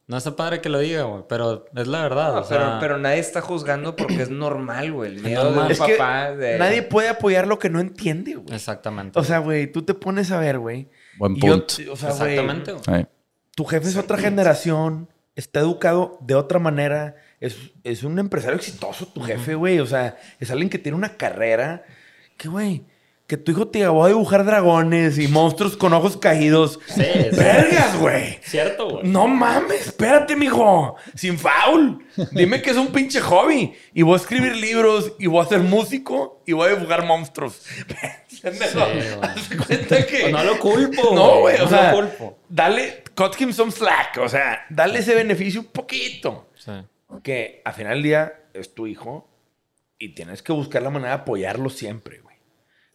no está padre que lo diga, güey, pero es la verdad. No, o sea, pero, pero nadie está juzgando porque es normal, güey. El miedo de normal. un Es que papá de... nadie puede apoyar lo que no entiende, güey. Exactamente. O sea, güey, tú te pones a ver, güey. Buen y yo- punto. o sea, Exactamente, güey. Tu jefe es otra generación, está educado de otra manera, es, es un empresario exitoso tu jefe, güey. O sea, es alguien que tiene una carrera que, güey, que tu hijo te llevó a dibujar dragones y monstruos con ojos caídos. Sí, sí. ¡Vergas, güey! Cierto, güey. No mames, espérate, mijo. Sin foul. Dime que es un pinche hobby. Y voy a escribir libros, y voy a ser músico, y voy a dibujar monstruos. Cuenta que. Pues no lo culpo, No, güey. O no sea, lo culpo. dale, cut him some slack. O sea, dale ese beneficio un poquito. Sí. Que al final del día es tu hijo y tienes que buscar la manera de apoyarlo siempre, güey.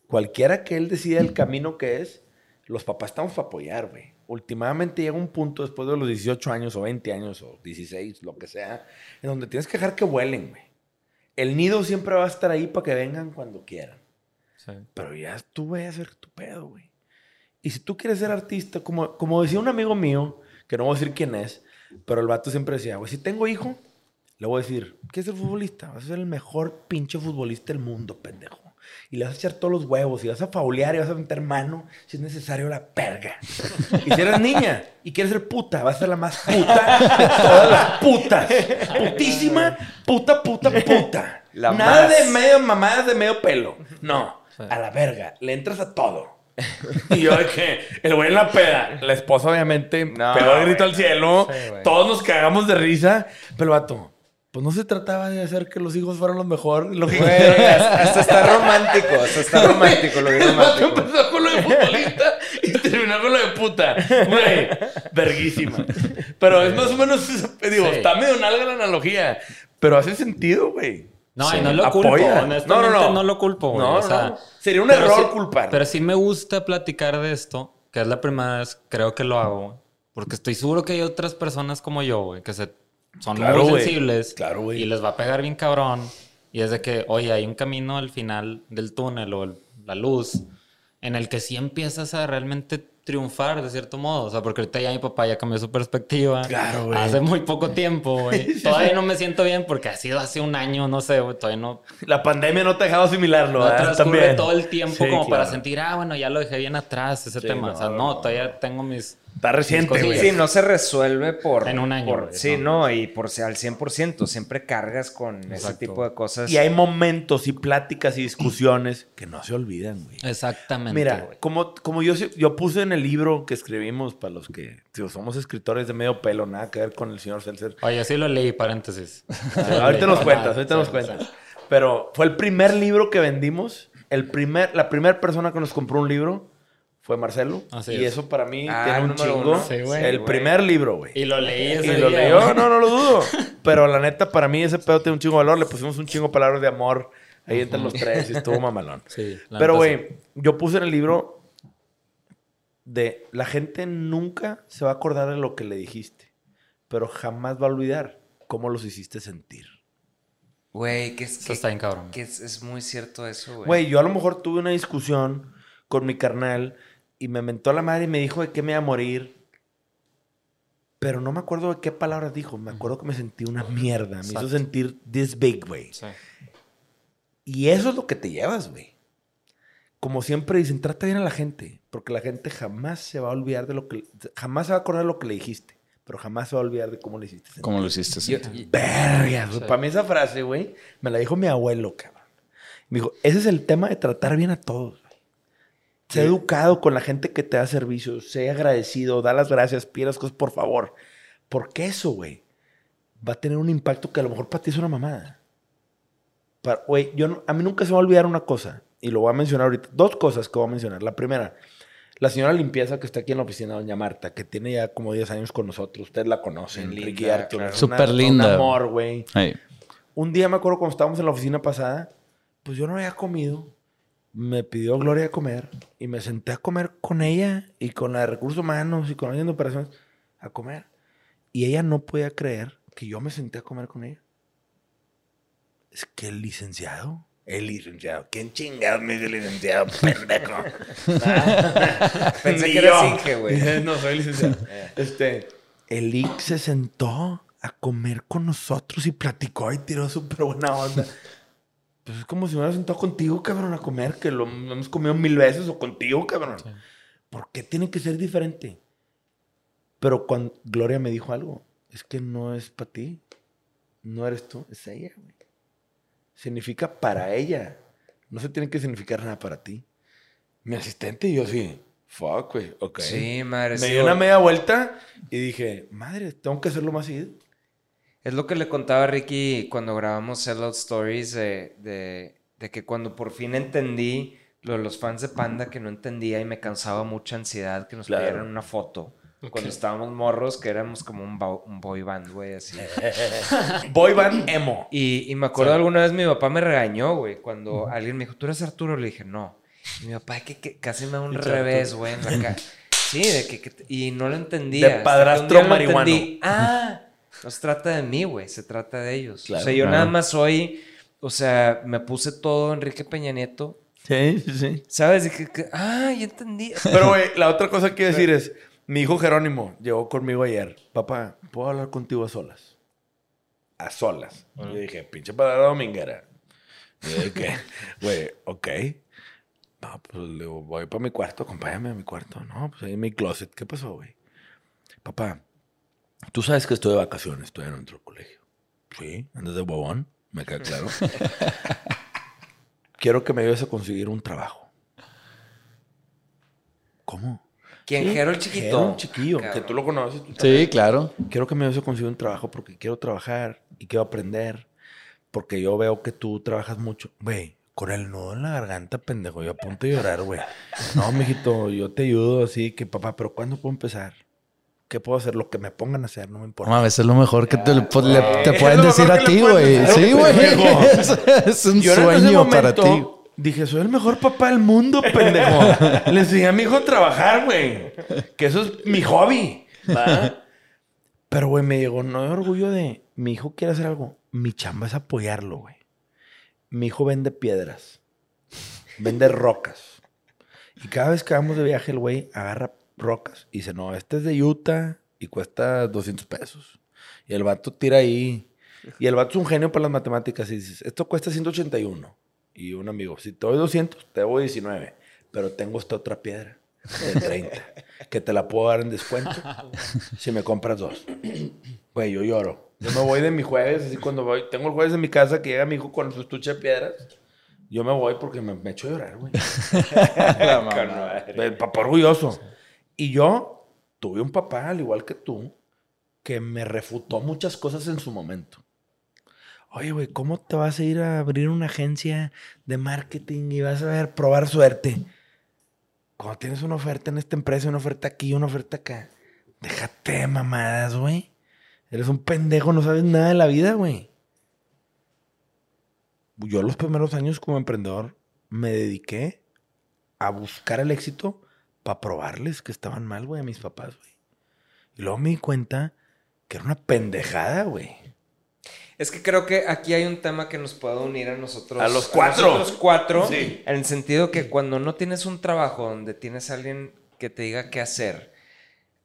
Cualquiera que él decida el camino que es, los papás estamos para apoyar, güey. Últimamente llega un punto después de los 18 años o 20 años o 16, lo que sea, en donde tienes que dejar que vuelen, güey. El nido siempre va a estar ahí para que vengan cuando quieran. Sí. Pero ya tú ve a hacer tu pedo, güey. Y si tú quieres ser artista, como, como decía un amigo mío, que no voy a decir quién es, pero el vato siempre decía, güey, si tengo hijo, le voy a decir, ¿quieres ser futbolista? Vas a ser el mejor pinche futbolista del mundo, pendejo. Y le vas a echar todos los huevos y vas a faulear y vas a meter mano si es necesario la perga. Y si eres niña y quieres ser puta, vas a ser la más puta de todas las putas. Putísima, puta, puta, puta. La Nada más. de medio mamadas de medio pelo. No, a la verga. Le entras a todo. Y yo de que el güey en la peda, la esposa obviamente No, pegó el grito al cielo, Sí, todos nos cagamos de risa, pero vato, pues no se trataba de hacer que los hijos fueran los mejor. Lo que Güey, hasta, está romántico, hasta está romántico lo vato romántico. empezó con lo de futbolista y terminó con lo de puta. Güey, verguísima. Pero es más o menos, digo, Sí. está medio nalga la analogía, pero hace sentido, güey. No, Sí, y no lo culpo. apoya. Honestamente, no, lo culpo, güey. No, o sea, no. Sería un pero error sí- culpar. Pero sí me gusta platicar de esto, que es la primera vez, creo que lo hago. Porque estoy seguro que hay otras personas como yo, güey, que se, son Claro, muy güey. sensibles. Claro, güey. Y les va a pegar bien cabrón. Y es de que, oye, hay un camino al final del túnel o el- la luz en el que sí empiezas a realmente triunfar de cierto modo. O sea, porque ahorita ya mi papá ya cambió su perspectiva. Claro, güey. Hace muy poco tiempo, güey. Todavía no me siento bien porque ha sido hace un año, no sé, güey. Todavía no, La pandemia no te ha dejado asimilarlo, no transcurre También. todo el tiempo Sí, como para claro. sentir, ah, bueno, ya lo dejé bien atrás ese Sí, tema. o sea, no, no, no. todavía tengo mis... Está reciente, güey. Sí, no se resuelve por... En un año, por- güey, sí, no. no, y por si al 100%. Siempre cargas con ese Exacto. tipo de cosas. Y hay momentos y pláticas y discusiones que no se olvidan, güey. Exactamente, Mira, como, como yo, yo puse en el libro que escribimos para los que digo, somos escritores de medio pelo, nada que ver con el señor Seltzer. Oye, sí lo leí, paréntesis. Sí ahorita nos cuentas, Ah, ahorita sí, nos cuentas. Pero fue el primer libro que vendimos. El primer, la primera persona que nos compró un libro fue Marcelo. Así y es. eso para mí Ah, tiene un chingo. uno. Sí, güey. el güey. primer libro, güey. Y lo leí Y ese lo día, leyó, güey. no, no lo dudo. Pero la neta, para mí ese pedo tiene un chingo de valor. Le pusimos un chingo de palabras de amor ahí entre los tres y estuvo mamalón. Sí, la Pero, güey, yo puse en el libro de la gente nunca se va a acordar de lo que le dijiste, pero jamás va a olvidar cómo los hiciste sentir. Güey, que es... Eso que- está bien cabrón. que es, es muy cierto eso, güey. Güey, yo a lo mejor tuve una discusión con mi carnal y me mentó la madre y me dijo de qué me iba a morir. Pero no me acuerdo de qué palabras dijo. Me acuerdo que me sentí una mierda. Me hizo Exacto. sentir this big, güey. Sí. Y eso es lo que te llevas, güey. Como siempre dicen, trata bien a la gente. Porque la gente jamás se va a olvidar de lo que... Jamás se va a acordar de lo que le dijiste. Pero jamás se va a olvidar de cómo le hiciste sentir. ¿Cómo lo hiciste? Vergas, güey. Para mí esa frase, güey, me la dijo mi abuelo, cabrón. Me dijo, ese es el tema de tratar bien a todos. Sé educado con la gente que te da servicios. Sé agradecido. Da las gracias. Pide las cosas, por favor. Porque eso, güey, va a tener un impacto que a lo mejor para ti es una mamada. Para- Güey, yo no- a mí nunca se me va a olvidar una cosa, y lo voy a mencionar ahorita. Dos cosas que voy a mencionar. La primera, la señora limpieza que está aquí en la oficina, doña Marta, que tiene ya como 10 años con nosotros. Ustedes la conocen, Ricky linda, claro. es una- Súper linda. Un amor, güey. Ey. Un día me acuerdo cuando estábamos en la oficina pasada, pues yo no había comido. Me pidió Gloria de comer y me senté a comer con ella y con la de recursos humanos y con alguien de operaciones a comer. Y ella no podía creer que yo me senté a comer con ella. Es que el licenciado, el licenciado, ¿quién chingado me dice licenciado, pendejo? Pensé que. Inge, güey. No, soy licenciado. este, el Ick se sentó a comer con nosotros y platicó y tiró súper buena onda. Pues es como si me hubiera sentado contigo, cabrón, a comer, que lo hemos comido mil veces o contigo, cabrón. ¿Por qué tiene que ser diferente? Pero cuando Gloria me dijo algo, es que no es para ti. No eres tú, es ella, güey. Significa para ella. No se tiene que significar nada para ti. Mi asistente y yo sí, fuck, güey, ok. Sí, madre. Me sí, di una media vuelta y dije, madre, tengo que hacerlo más seguido. Es lo que le contaba a Ricky cuando grabamos Sellout Stories de, de, de que cuando por fin entendí lo de los fans de Panda que no entendía y me causaba mucha ansiedad que nos Claro. pidieran una foto. Cuando estábamos morros, que éramos como un, un boy band, güey, así. Boy band emo. Y, y me acuerdo alguna vez mi papá me regañó, güey, cuando alguien me dijo, ¿tú eres Arturo? Le dije, no. Y mi papá que, que casi me da un revés, güey, en la cara. Sí, de que, que- y no lo entendía. De padrastro entendí. Ah, no se trata de mí, güey, se trata de ellos. Claro, o sea, yo claro. nada más soy, o sea, me puse todo Enrique Peña Nieto. Sí, sí, sí. ¿Sabes? Y que, que- ah, ya entendí. Pero, güey, la otra cosa que quiero decir es, mi hijo Jerónimo llegó conmigo ayer. Papá, ¿puedo hablar contigo a solas? A solas. Yo dije, pinche palabra dominguera. Y yo dije, güey, ok. No, pues le digo, voy para mi cuarto, acompáñame a mi cuarto. No, pues ahí en mi closet. ¿Qué pasó, güey? Papá, tú sabes que estoy de vacaciones, estoy en otro colegio. Sí, andas de bobón, me queda claro. Quiero que me ayudes a conseguir un trabajo. ¿Cómo? ¿Quién? Sí, Jero el chiquito. Jero el chiquillo, que Cabrón. tú lo conoces. tú Sí, claro. Quiero que me ayudes a conseguir un trabajo porque quiero trabajar y quiero aprender. Porque yo veo que tú trabajas mucho. Güey, con el nudo en la garganta, pendejo. Yo a punto de llorar, güey. No, mijito, yo te ayudo así que, papá, pero ¿cuándo puedo empezar? ¿Qué puedo hacer? Lo que me pongan a hacer, no me No importa. mames, es lo mejor que te, le- pues, le- te Es pueden decir a que ti, güey. Sí, güey. Es, es un Yo sueño para ti. Dije, soy el mejor papá del mundo, pendejo. Le enseñé a mi hijo a trabajar, güey. Que eso es mi hobby. ¿va? Pero, güey, me llegó no de orgullo de mi hijo quiere hacer algo. Mi chamba es apoyarlo, güey. Mi hijo vende piedras. Vende rocas. Y cada vez que vamos de viaje, el güey agarra rocas y dice, no, este es de Utah y cuesta 200 pesos. Y el vato tira ahí. Y el vato es un genio para las matemáticas y dices, esto cuesta 181. Y un amigo, si te doy 200, te doy 19. Pero tengo esta otra piedra de 30 que te la puedo dar en descuento si me compras dos. Güey, yo lloro. Yo me voy de mi jueves, así cuando voy, tengo el jueves en mi casa que llega mi hijo con su estuche de piedras. Yo me voy porque me, me echo a llorar, güey. El papá orgulloso. Y yo tuve un papá, al igual que tú, que me refutó muchas cosas en su momento. Oye, güey, ¿cómo te vas a ir a abrir una agencia de marketing y vas a ver, probar suerte? Cuando tienes una oferta en esta empresa, una oferta aquí, una oferta acá, déjate de mamadas, güey. Eres un pendejo, no sabes nada de la vida, güey. Yo los primeros años como emprendedor me dediqué a buscar el éxito para probarles que estaban mal, güey, a mis papás, güey. Y luego me di cuenta que era una pendejada, güey. Es que creo que aquí hay un tema que nos puede unir a nosotros. A los cuatro. nosotros cuatro. Sí. En el sentido que cuando no tienes un trabajo donde tienes a alguien que te diga qué hacer,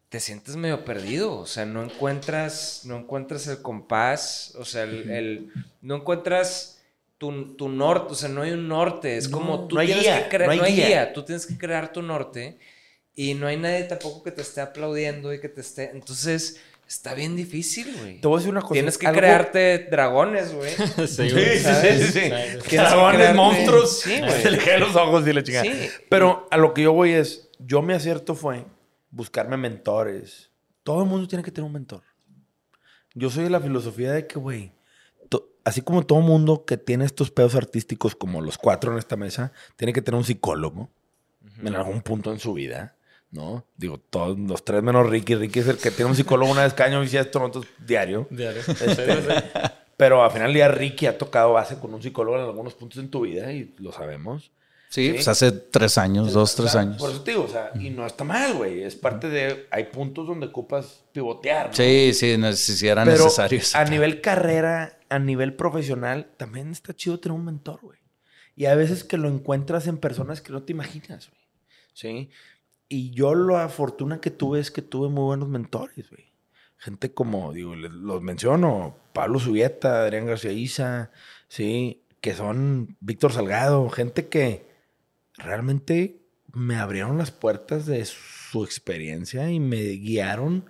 te sientes medio perdido. O sea, no encuentras, no encuentras el compás. O sea, el, el- no encuentras tu, tu norte. O sea, no hay un norte. Es No, como tú no hay tienes guía, que crear. no No hay hay guía. guía. Tú tienes que crear tu norte. Y no hay nadie tampoco que te esté aplaudiendo y que te esté. Entonces, está bien difícil, güey. Te voy a decir una cosa. Tienes que algo- crearte dragones, güey. Sí, Sí, güey. sí, ¿sabes? sí, Dragones, crearte- monstruos. Sí, güey. Se le caen los ojos y le chingada. Sí. Pero a lo que yo voy es, yo mi acierto fue buscarme mentores. Todo el mundo tiene que tener un mentor. Yo soy de la filosofía de que, güey, to- así como todo mundo que tiene estos pedos artísticos, como los cuatro en esta mesa, tiene que tener un psicólogo en algún punto en su vida, ¿no? Digo, todos los tres menos Ricky. Ricky es el que tiene un psicólogo una vez cada año y si esto nosotros diario. Diario. Este, pero al final día Ricky ha tocado base con un psicólogo en algunos puntos en tu vida y lo sabemos. Sí, pues hace tres años, dos, O tres sea, años. Por eso te digo, o sea, y no está mal, güey. Es parte de. Hay puntos donde ocupas pivotear. ¿no? Sí, sí, ne- sí, sí era Pero necesario. a nivel carrera, a nivel profesional, también está chido tener un mentor, güey. Y a veces que lo encuentras en personas que no te imaginas, güey. ¿Sí? Y yo la fortuna que tuve es que tuve muy buenos mentores, güey. Gente como, digo, los menciono, Pablo Subieta, Adrián García Isa, ¿sí? Que son Víctor Salgado, gente que realmente me abrieron las puertas de su experiencia y me guiaron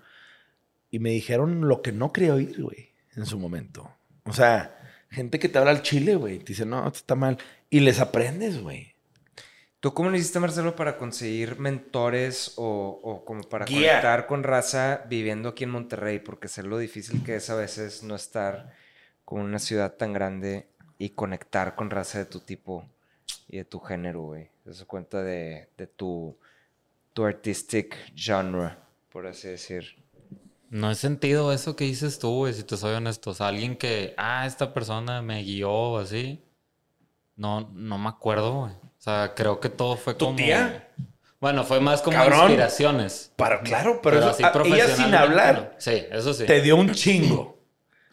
y me dijeron lo que no quería oír, güey, en su momento. O sea, gente que te habla al chile, güey, te dice, no, esto está mal. Y les aprendes, güey. ¿Tú cómo le hiciste, Marcelo, para conseguir mentores o, o como para Guía. conectar con raza viviendo aquí en Monterrey? Porque sé lo difícil que es a veces no estar con una ciudad tan grande y conectar con raza de tu tipo y de tu género, güey. Eso cuenta de, de tu, tu artistic genre, por así decir. No he sentido eso que dices tú, güey, si te soy honesto. O sea, alguien que, ah, esta persona me guió o así. No, no me acuerdo, güey. Sea, creo que todo fue ¿Tu como. tía? Bueno, fue más como Cabrón. inspiraciones. Pero claro, pero, eso, así a- ella sin hablar. Sí, eso sí. te dio un chingo.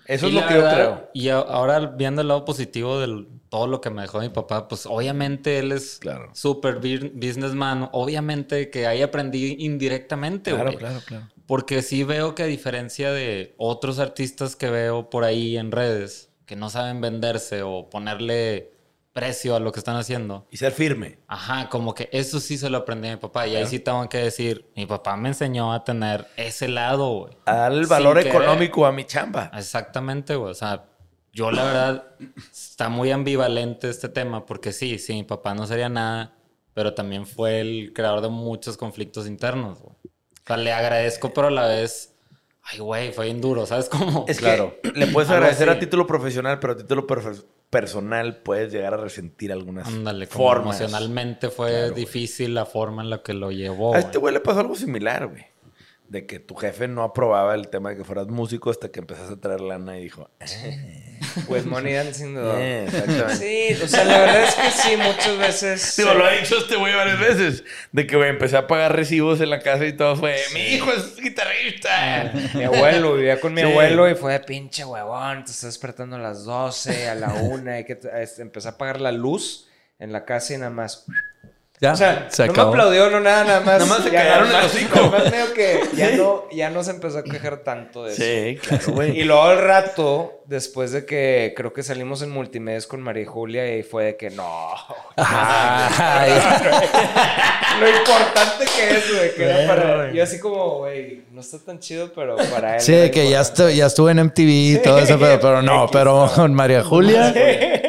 Eso es lo que yo creo. Y ahora viendo el lado positivo de todo lo que me dejó mi papá, pues obviamente él es Claro. súper businessman. Obviamente que ahí aprendí indirectamente, Claro, güey. claro, claro. Porque sí veo que a diferencia de otros artistas que veo por ahí en redes, que no saben venderse o ponerle precio a lo que están haciendo. Y ser firme. Ajá, como que eso sí se lo aprendí a mi papá. Y ahí sí tengo que decir, mi papá me enseñó a tener ese lado, güey. A dar el Sin valor querer. económico a mi chamba. Exactamente, güey. O sea, yo la verdad está muy ambivalente este tema porque sí, sí, mi papá no sería nada, pero también fue el creador de muchos conflictos internos, güey. O sea, le agradezco, pero a la vez, ay, güey, fue bien duro, ¿sabes cómo? Es Claro. que le puedes agradecer a título profesional, pero a título personal puedes llegar a resentir algunas Ándale, formas. emocionalmente fue Claro, difícil la forma en la que lo llevó. A este güey le pasó algo similar, güey. De que tu jefe no aprobaba el tema de que fueras músico hasta que empezaste a traer lana y dijo... Pues money dancing the dog. Eh, exactamente. Sí, o sea, la verdad es que sí, muchas veces. Digo, eh, lo ha dicho este güey varias veces. De que, güey, empecé a pagar recibos en la casa y todo fue... Mi hijo es guitarrista. Mi abuelo, vivía con mi Sí. abuelo y fue de pinche huevón, te estás despertando a las 12, a la 1, y que este, empecé a apagar la luz en la casa y nada más. Ya, O sea, se no acabó. me aplaudió, no nada, nada más. Nada más se cagaron el más- hocico. nada más medio que ya no, ya no se empezó a quejar tanto de eso. Sí, claro, güey. Y luego al rato, después de que creo que salimos en multimedia con María Julia y fue de que no. Ay, Lo importante que es, güey, que era para. Yo así como, güey, no está tan chido, pero para él. sí, que ya, estu- ya estuve en MTV y todo eso, pero, pero no, pero con María Julia,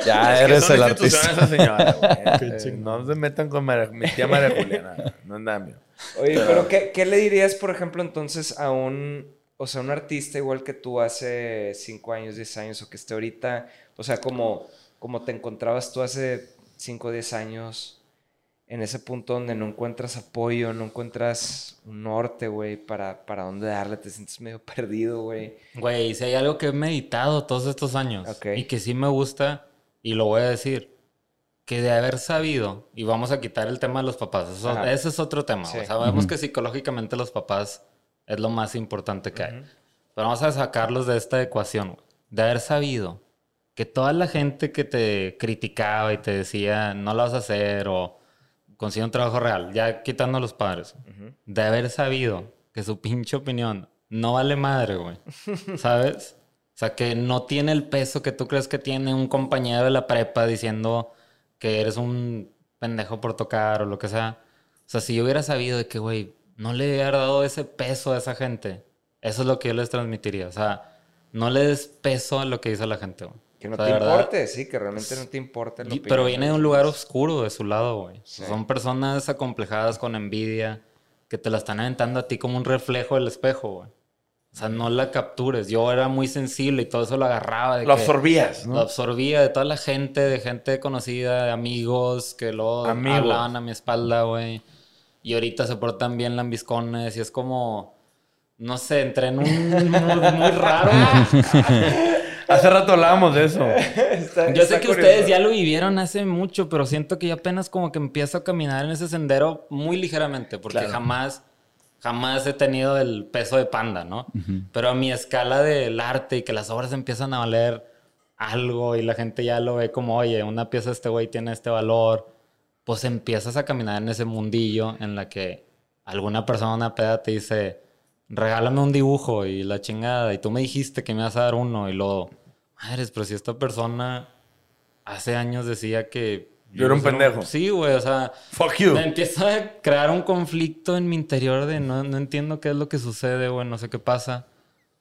ya Es que eres el artista. esa señora. Eh, no se metan con María- mi tía María Juliana. No es nada mío. Oye, pero ¿qué, qué le dirías, por ejemplo, entonces a un, o sea, un artista igual que tú hace 5 años, 10 años, o que esté ahorita, o sea, como, como te encontrabas tú hace 5 o 10 años, en ese punto donde no encuentras apoyo, no encuentras un norte, güey, para, para dónde darle, te sientes medio perdido, güey. Güey, si hay algo que he meditado todos estos años Ok. y que sí me gusta, y lo voy a decir, que de haber sabido, y vamos a quitar el tema de los papás, eso- ese es otro tema. Sí. Sabemos que psicológicamente los papás es lo más importante que hay. Pero vamos a sacarlos de esta ecuación. De haber sabido que toda la gente que te criticaba y te decía no lo vas a hacer o consigue un trabajo real, ya quitando a los padres, de haber sabido que su pinche opinión no vale madre, güey. ¿Sabes? O sea, que no tiene el peso que tú crees que tiene un compañero de la prepa diciendo que eres un pendejo por tocar o lo que sea. O sea, si yo hubiera sabido de que, güey, no le hubiera dado ese peso a esa gente, eso es lo que yo les transmitiría. O sea, no le des peso a lo que dice la gente, güey. Que no O sea, te verdad, importe, sí, que realmente no te importe. y- Pero viene de un lugar oscuro de su lado, güey. Sí. Son personas acomplejadas con envidia que te la están aventando a ti como un reflejo del espejo, güey. O sea, no la captures. Yo era muy sensible y todo eso lo agarraba. De Lo que- absorbías, Lo ¿no? absorbía de toda la gente, de gente conocida, de amigos que luego Amigos. hablaban a mi espalda, güey. Y ahorita se portan bien lambiscones y es como, no sé, entré en un mood muy raro. Hace rato hablábamos de eso. Está- Yo está sé que curioso. ustedes ya lo vivieron hace mucho, pero siento que yo apenas como que empiezo a caminar en ese sendero muy ligeramente, porque Claro. jamás, jamás he tenido el peso de panda, ¿no? Pero a mi escala del arte y que las obras empiezan a valer algo y la gente ya lo ve como, oye, una pieza de este güey tiene este valor, pues empiezas a caminar en ese mundillo en la que alguna persona, una peda te dice, regálame un dibujo y la chingada, y tú me dijiste que me vas a dar uno y luego, madres, pero si esta persona hace años decía que... Yo era un pendejo. Sí, güey, o sea, Fuck you. me empieza a crear un conflicto en mi interior de no, no entiendo qué es lo que sucede, güey, no sé qué pasa.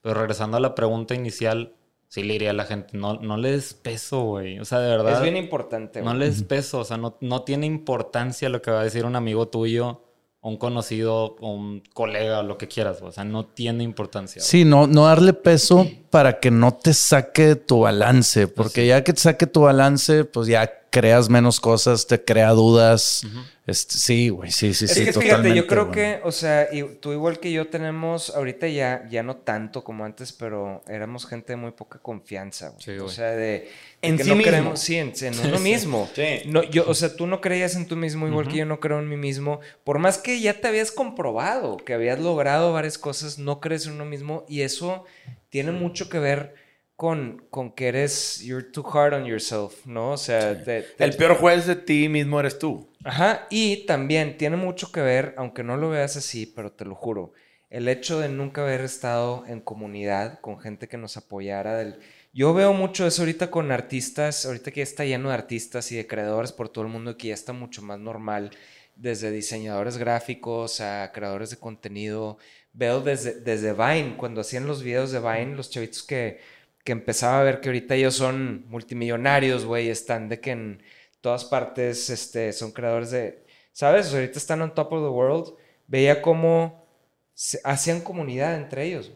Pero regresando a la pregunta inicial, sí le diría a la gente, no, no le des peso, güey. O sea, de verdad. Es bien importante, No güey. le des peso, o sea, no, no tiene importancia lo que va a decir un amigo tuyo, un conocido, un colega, o lo que quieras, güey. o sea, no tiene importancia. Sí, no, no darle peso para que no te saque tu balance, porque ya que te saque tu balance, pues ya creas menos cosas, te crea dudas. Este, sí, güey, sí, sí, Es sí. que fíjate, yo creo que, o sea, y tú igual que yo tenemos, ahorita ya, ya no tanto como antes, pero éramos gente de muy poca confianza, güey. Sí, o sea, de, de En que sí no mismo. creemos, sí, en, en uno mismo. Sí. No, yo, o sea, tú no creías en tú mismo igual que yo no creo en mí mismo. Por más que ya te habías comprobado, que habías logrado varias cosas, no crees en uno mismo y eso tiene mucho que ver con, con que eres, you're too hard on yourself, ¿no? O sea, te- te- El peor juez de ti mismo eres tú. Ajá, y también tiene mucho que ver, aunque no lo veas así, pero te lo juro, el hecho de nunca haber estado en comunidad con gente que nos apoyara. Del... Yo veo mucho eso ahorita con artistas, ahorita que ya está lleno de artistas y de creadores por todo el mundo, que ya está mucho más normal, desde diseñadores gráficos a creadores de contenido. Veo desde, desde Vine, cuando hacían los videos de Vine, los chavitos que, que empezaba a ver que ahorita ellos son multimillonarios, güey, están de que en todas partes este, son creadores de, ¿sabes? Ahorita están on top of the world. Veía cómo se- hacían comunidad entre ellos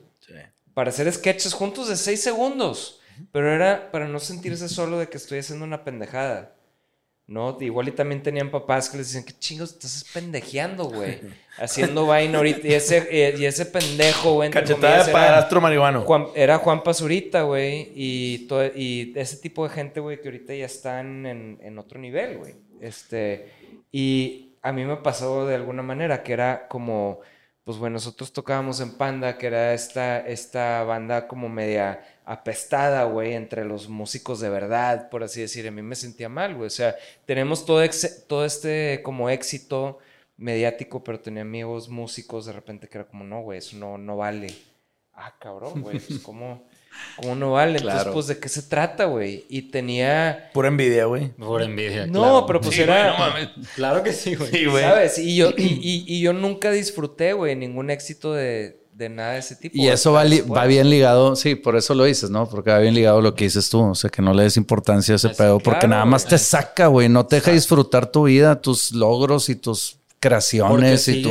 para hacer sketches juntos de seis segundos, pero era para no sentirse solo de que estoy haciendo una pendejada. ¿No? Igual y también tenían papás que les decían, ¿qué chingos estás pendejeando, güey? Haciendo vaina ahorita. Y ese, eh, y ese pendejo, güey. Cachetada de era- padrastro marihuano. Juan- era Juan Pazurita, güey, y, y ese tipo de gente, güey, que ahorita ya están en, en otro nivel, güey. Este, y a mí me pasó de alguna manera que era como, pues bueno, nosotros tocábamos en Panda, que era esta, esta banda como media apestada, güey, entre los músicos de verdad, por así decir. A mí me sentía mal, güey. O sea, tenemos todo, todo este como éxito mediático, pero tenía amigos músicos de repente que era como, no, güey, eso no, no vale. Ah, cabrón, güey, pues cómo, cómo no vale. Entonces, Claro. pues, ¿de qué se trata, güey? Y tenía... Pura envidia, güey. Por envidia. No, claro. pero pues Sí, era... güey, no mames. Claro que sí, güey. Sí, güey. ¿Sabes? Y yo, y, y- y yo nunca disfruté, güey, ningún éxito de, de nada de ese tipo. Y eso va, li- va bien ligado, sí, por eso lo dices, ¿no? Porque va bien ligado lo que dices tú, o sea, que no le des importancia a ese Así, pedo, porque nada más te saca, güey, no te deja disfrutar tu vida, tus logros y tus Porque creaciones y tu...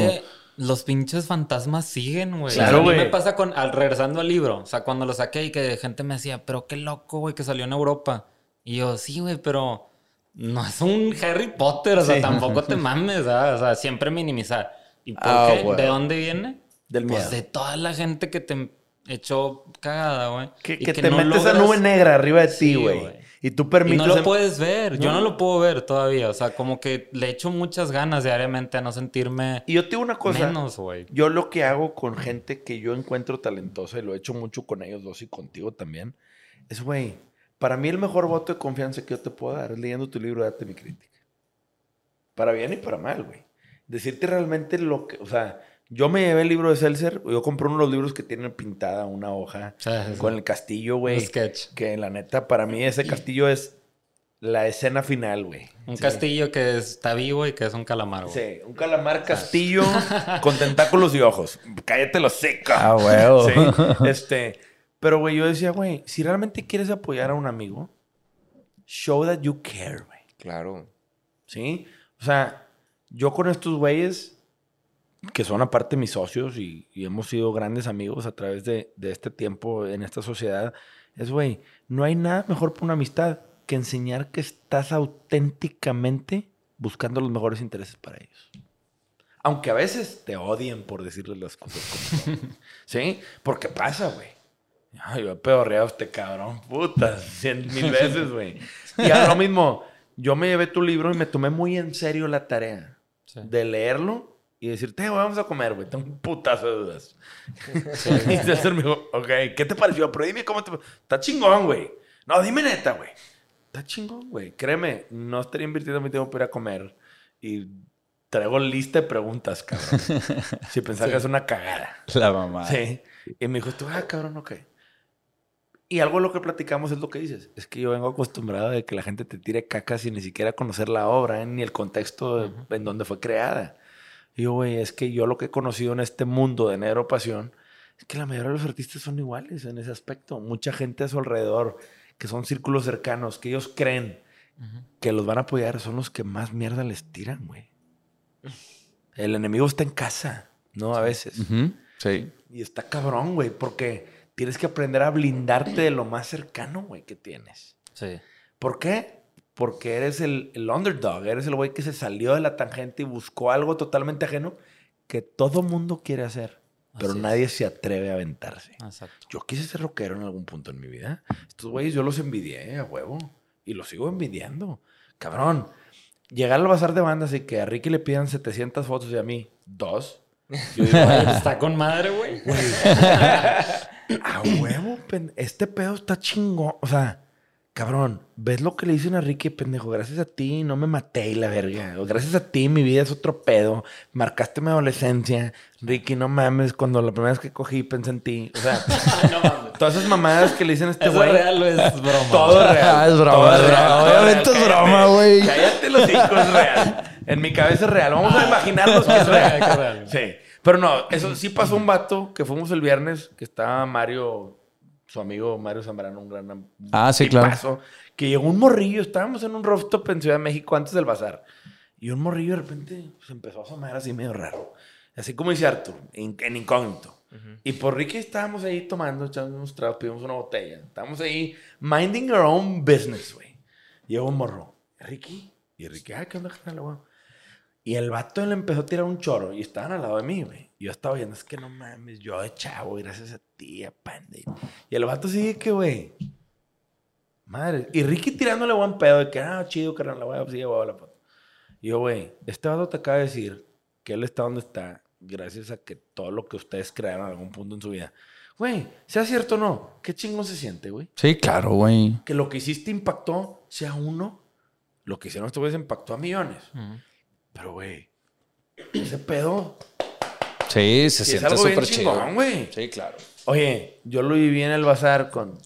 los pinches fantasmas siguen, güey. Claro, a mí güey. me pasa con, al, regresando al libro. O sea, cuando lo saqué y que gente me decía, pero qué loco, güey, que salió en Europa. Y yo, sí, güey, pero no es un Harry Potter. O sea, Sí. tampoco te mames, ¿verdad? O sea, siempre minimizar. ¿Y por Ah, qué? ¿De dónde viene? Del Pues miedo. de toda la gente que te echó cagada, güey. Que, te no metes esa nube negra arriba de ti, Sí, güey. Y tú permites... no lo puedes ver. Yo No. no lo puedo ver todavía. O sea, como que le echo muchas ganas diariamente a no sentirme Y yo te digo una cosa. menos, güey. Yo lo que hago con gente que yo encuentro talentosa, y lo he hecho mucho con ellos dos y contigo también, es, güey, para mí el mejor voto de confianza que yo te puedo dar es leyendo tu libro Date mi crítica. Para bien y para mal, güey. Decirte realmente lo que, o sea, yo me llevé el libro de Seltzer, yo compré uno de los libros que tienen pintada una hoja Sí, sí, sí. con el castillo, güey. sketch. Que la neta, para mí ese castillo es la escena final, güey. Un Sí. castillo que está vivo y que es un calamar, güey. Sí, un calamar castillo con tentáculos y ojos. Cállate los seca. Ah. Sí, este. Pero, güey, yo decía, güey, si realmente quieres apoyar a un amigo, show that you care, güey. Claro. ¿Sí? O sea, yo con estos güeyes que son aparte mis socios y, y hemos sido grandes amigos a través de, de este tiempo en esta sociedad, es, güey, no hay nada mejor para una amistad que enseñar que estás auténticamente buscando los mejores intereses para ellos. Aunque a veces te odien por decirles las cosas como son. ¿Sí? Porque pasa, güey. Ay, yo he pedorreado a este cabrón, puta, cien mil veces, güey. Y a lo mismo, yo me llevé tu libro y me tomé muy en serio la tarea Sí. de leerlo y decirte, "Eh, güey, vamos a comer, güey. Tengo un putazo de dudas. y César me dijo, ok, ¿qué te pareció? Pero dime cómo te... Está chingón, güey. No, dime neta, güey. Está chingón, güey. Créeme, no estaría invirtiendo mi tiempo para ir a comer. Y traigo lista de preguntas, cabrón. si pensaba que es una cagada. La mamá. Sí. Y me dijo, tú, ah, cabrón, ok. Y algo de lo que platicamos es lo que dices. Es que yo vengo acostumbrado de que la gente te tire caca sin ni siquiera conocer la obra, ¿eh? ni el contexto de- en donde fue creada. Y yo, güey, es que yo lo que he conocido en este mundo de Negro Pasión es que la mayoría de los artistas son iguales en ese aspecto. Mucha gente a su alrededor, que son círculos cercanos, que ellos creen que los van a apoyar, son los que más mierda les tiran, güey. El enemigo está en casa, ¿no? A veces. Sí. Y está cabrón, güey, porque tienes que aprender a blindarte de lo más cercano, güey, que tienes. Sí. ¿Por qué? Porque eres el, el underdog, eres el güey que se salió de la tangente y buscó algo totalmente ajeno que todo mundo quiere hacer, pero Así es. nadie se atreve a aventarse. Exacto. Yo quise ser rockero en algún punto en mi vida. Estos güeyes yo los envidié a huevo y los sigo envidiando. Cabrón, llegar al bazar de bandas y que a Ricky le pidan 700 fotos y a mí dos. Yo digo, "Ay, Está con madre, güey. A huevo, este pedo está chingón. O sea, cabrón, ¿ves lo que le dicen a Ricky, pendejo? Gracias a ti no me maté y la verga. Gracias a ti mi vida es otro pedo. Marcaste mi adolescencia. Ricky, no mames, cuando la primera vez que cogí pensé en ti. O sea, todas esas mamadas que le dicen a este ¿Eso güey. es real o es broma? Todo es real. Ah, es broma, todo es broma. todo Obviamente real. es broma, güey. Cállate los hijos, es real. En mi cabeza es real. Vamos a imaginarnos es real. que es real. Sí. Pero no, eso sí pasó un vato que fuimos el viernes, que estaba Mario, su amigo Mario Zambrano, un gran Ah, sí, claro. Que llegó un morrillo, estábamos en un rooftop en Ciudad de México antes del bazar. Y un morrillo de repente se empezó a asomar así medio raro. Así como dice Arthur, in- en incógnito. Y por Ricky estábamos ahí tomando, echando unos tragos, pedimos una botella. Estábamos ahí minding our own business, güey. Llegó un morro. Ricky. Y Ricky, ay, ¿qué onda, güey? Y el vato le empezó a tirar un choro y estaban al lado de mí, güey. Y yo estaba viendo, es que no mames, yo de chavo, gracias a ti, a Pande. Y el vato sigue que, güey. Madre. Y Ricky tirándole buen pedo de que, ah, chido, carnal, la voy a sí, voy a la foto. Y yo, güey, este vato te acaba de decir que él está donde está gracias a que todo lo que ustedes crearon en algún punto en su vida. Güey, sea cierto o no, qué chingón se siente, güey. Sí, claro, güey. Que lo que hiciste impactó, sea uno, lo que hicieron estos güeyes impactó a millones. Pero, güey, ese pedo Sí, se siente súper chido. chingón, güey. Sí, claro. Oye, yo lo viví en el bazar con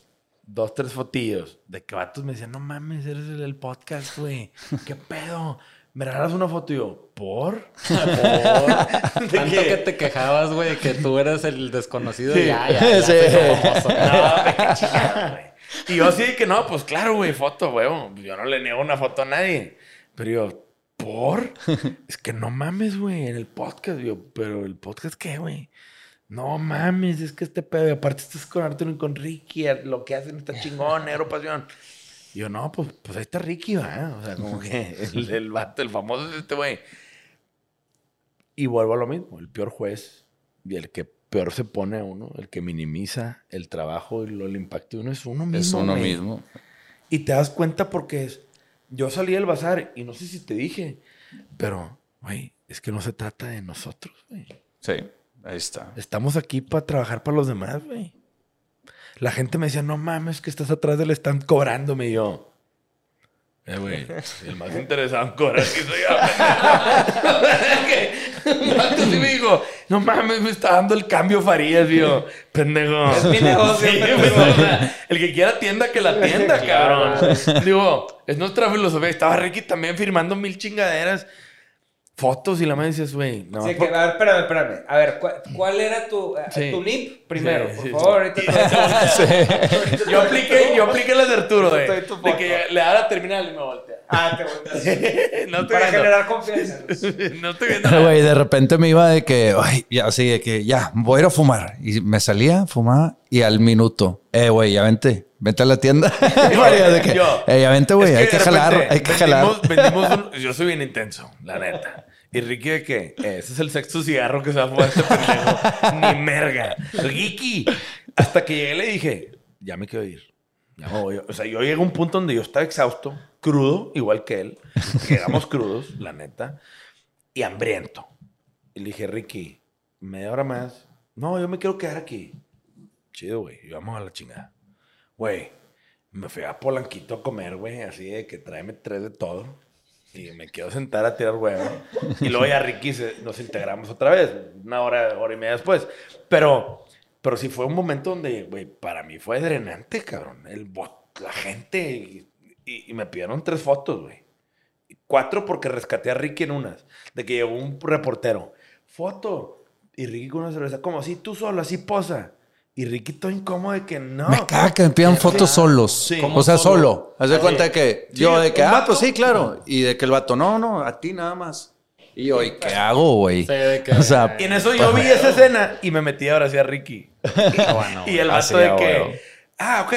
dos, tres fotillos de que vatos me decían, no mames, eres el del podcast, güey. ¿Qué pedo? ¿Me regalas una foto? Y yo, ¿por? ¿Por? ¿De Tanto qué? que te quejabas, güey, que tú eres el desconocido. Sí. y Ya, ya, ya. Sí. famoso. No, güey. Y yo así que no, pues claro, güey, foto, güey. Yo no le niego una foto a nadie. Pero yo, ¿por? Es que no mames, güey, en el podcast. Yo, pero el podcast, ¿qué, güey? No mames, es que este pedo, y aparte estás con Arturo y con Ricky, lo que hacen está chingón, negro pasión. Y yo, no, pues, pues ahí está Ricky, va. O sea, como que el, el vato, el famoso es este güey. Y vuelvo a lo mismo, el peor juez y el que peor se pone a uno, el que minimiza el trabajo y lo, el impacto de uno es uno mismo. Es uno güey. mismo. Y te das cuenta porque es, yo salí del bazar y no sé si te dije, pero, güey, es que no se trata de nosotros, güey. Sí, ahí está. Estamos aquí para trabajar para los demás, güey. La gente me decía, no mames, que estás atrás del stand cobrándome. Y yo, eh, güey, el más interesado en cobrar que soy yo. Me dijo, no mames, me está dando el cambio Farías, yo, pendejo. Es mi negocio, Sí, pendejo. o sea, el que quiera tienda, que la tienda, cabrón. Digo, es nuestra filosofía. Estaba Ricky también firmando mil chingaderas. Fotos y la madre dices, güey, no. Sí, que, por- a ver, espérame, espérame. A ver, ¿cuál, cuál era tu, eh, Sí. tu NIP primero? Sí, por sí, favor, ahorita te- Yo apliqué, yo apliqué la de Arturo, de, que le da la terminal y me voltea. Ah, te volteas. no Para viendo. generar confianza. No estoy viendo. Pero, güey, de repente me iba de que, ay, ya, así de que, ya, voy a ir a fumar. Y me salía, fumaba, y al minuto, eh, güey, ya vente, vente a la tienda. De que, Yo- eh, ya vente, güey, Es hay que jalar, hay que jalar. vendimos- vendimos un- yo soy bien intenso, la neta. Y Ricky de que ese es el sexto cigarro que se va a fumar este pendejo. Ni merga. Ricky. Hasta que llegué le dije, ya me quiero ir. Ya me voy. O sea, yo llegué a un punto donde yo estaba exhausto, crudo, igual que él. Llegamos crudos, la neta. Y hambriento. Y le dije, Ricky, media hora más. No, yo me quiero quedar aquí. Chido, güey. Y vamos a la chingada. Güey, me fui a Polanquito a comer, güey, así de que tráeme tres de todo. Y me quiero sentar a tirar huevo. Y luego ya Ricky se- nos integramos otra vez, una hora, hora y media después. Pero, pero sí fue un momento donde, güey, para mí fue drenante, cabrón. El, la gente. Y, y- y me pidieron tres fotos, güey. Cuatro porque rescaté a Ricky en unas. De que llegó un reportero. Foto. Y Ricky con una cerveza. Como así, tú solo, así posa. Y Ricky todo incómodo de que no. Me caga que me pidan fotos solos. Sí. O sea, ¿Cómo solo. solo? Haz de Sí. cuenta de que Sí, yo de que, ah, vato. pues sí, claro. Y de que el vato, no, no, a ti nada más. Y yo, ¿y qué hago, güey? Sí, que- O sea, Y en eso yo vi esa escena y me metí ahora hacia Ricky. Ah, bueno, y el Así, vato de a que, ah, ok,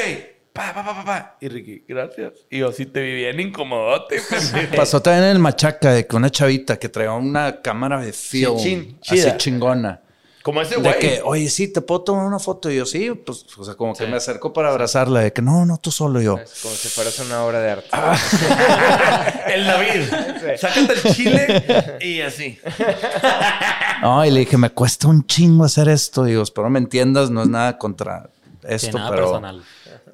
pa, pa, pa, pa, pa. Y Ricky, gracias. Y yo sí te vi bien incomodote. Pasó también en el Machaca de que una chavita que traía una cámara de film chin- así chingona. Como ese De güey. que, oye, sí, te puedo tomar una foto. Y yo, sí, pues, o sea, como que Sí. me acerco para abrazarla. De que, no, no, tú solo yo. Es como si fueras una obra de arte. el David. Sácate el chile y así. No, y le dije, me cuesta un chingo hacer esto. Digo, espero me entiendas, no es nada contra Sí, esto, nada pero, personal.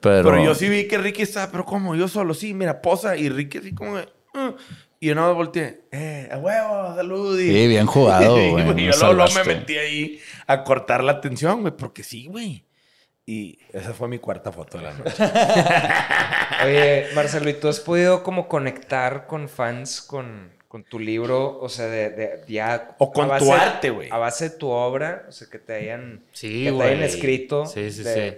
pero. Pero yo sí vi que Ricky estaba, pero como yo solo, sí, mira, posa. Y Ricky así como, de, "Uh". Y yo no volteé, eh, a huevo, salud. Y, Sí, bien jugado, y, yo me luego, luego me metí ahí a cortar la atención, güey, porque sí, güey. Y esa fue mi cuarta foto de la noche. Oye, Marcelo, ¿y tú has podido como conectar con fans con, con tu libro? O sea, de, de ya... O con a tu arte, güey. A base de tu obra, o sea, que te hayan, Sí, que te hayan escrito. Sí, sí, de- sí.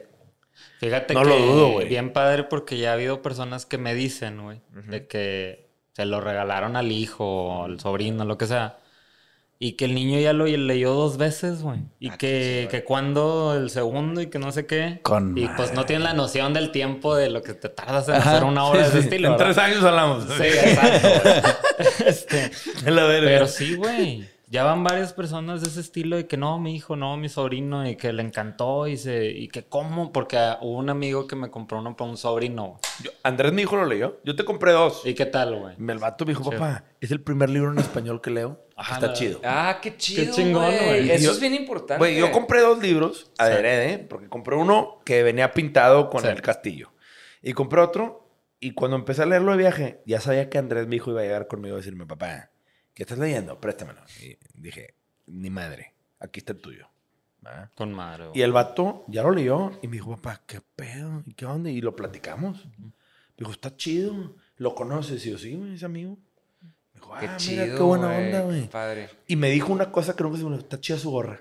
Fíjate No que lo dudo, güey. bien padre porque ya ha habido personas que me dicen, güey, de que se lo regalaron al hijo al sobrino, lo que sea. Y que el niño ya lo leyó dos veces, güey. Y Ah, que, que cuando el segundo y que no sé qué. Con y pues no madre. tienen la noción del tiempo de lo que te tardas en Ajá. hacer una obra de ese estilo. en ¿verdad? tres años hablamos. Sí, exacto. güey. este, De la verga. pero sí, güey. Ya van varias personas de ese estilo de que no, mi hijo, no, mi sobrino, y que le encantó y se, y que cómo, porque hubo un amigo que me compró uno para un sobrino. Yo- Andrés, mi hijo, lo leyó. Yo te compré dos. ¿Y qué tal, güey? El vato me dijo, papá, es el primer libro en español que leo. Ajá, Está la- chido. Ah, qué chido, chingón, güey. güey. Eso Yo- es bien importante. Güey, yo compré dos libros a Sí. Derede, porque compré uno que venía pintado con Sí. el castillo. Y compré otro, y cuando empecé a leerlo de viaje, ya sabía que Andrés, mi hijo, iba a llegar conmigo a decirme, papá, ¿qué estás leyendo? Préstamelo. Y dije, ni madre, aquí está el tuyo. Con madre. Y el vato ya lo leyó y me dijo, papá, ¿qué pedo? ¿Y qué onda? Y lo platicamos. Me dijo, está chido. ¿Lo conoces? Y yo, sí, es amigo. Me dijo, Qué ah, chido, qué buena onda, güey. Padre. Y me dijo una cosa que nunca se me olvidó. Está chida su gorra.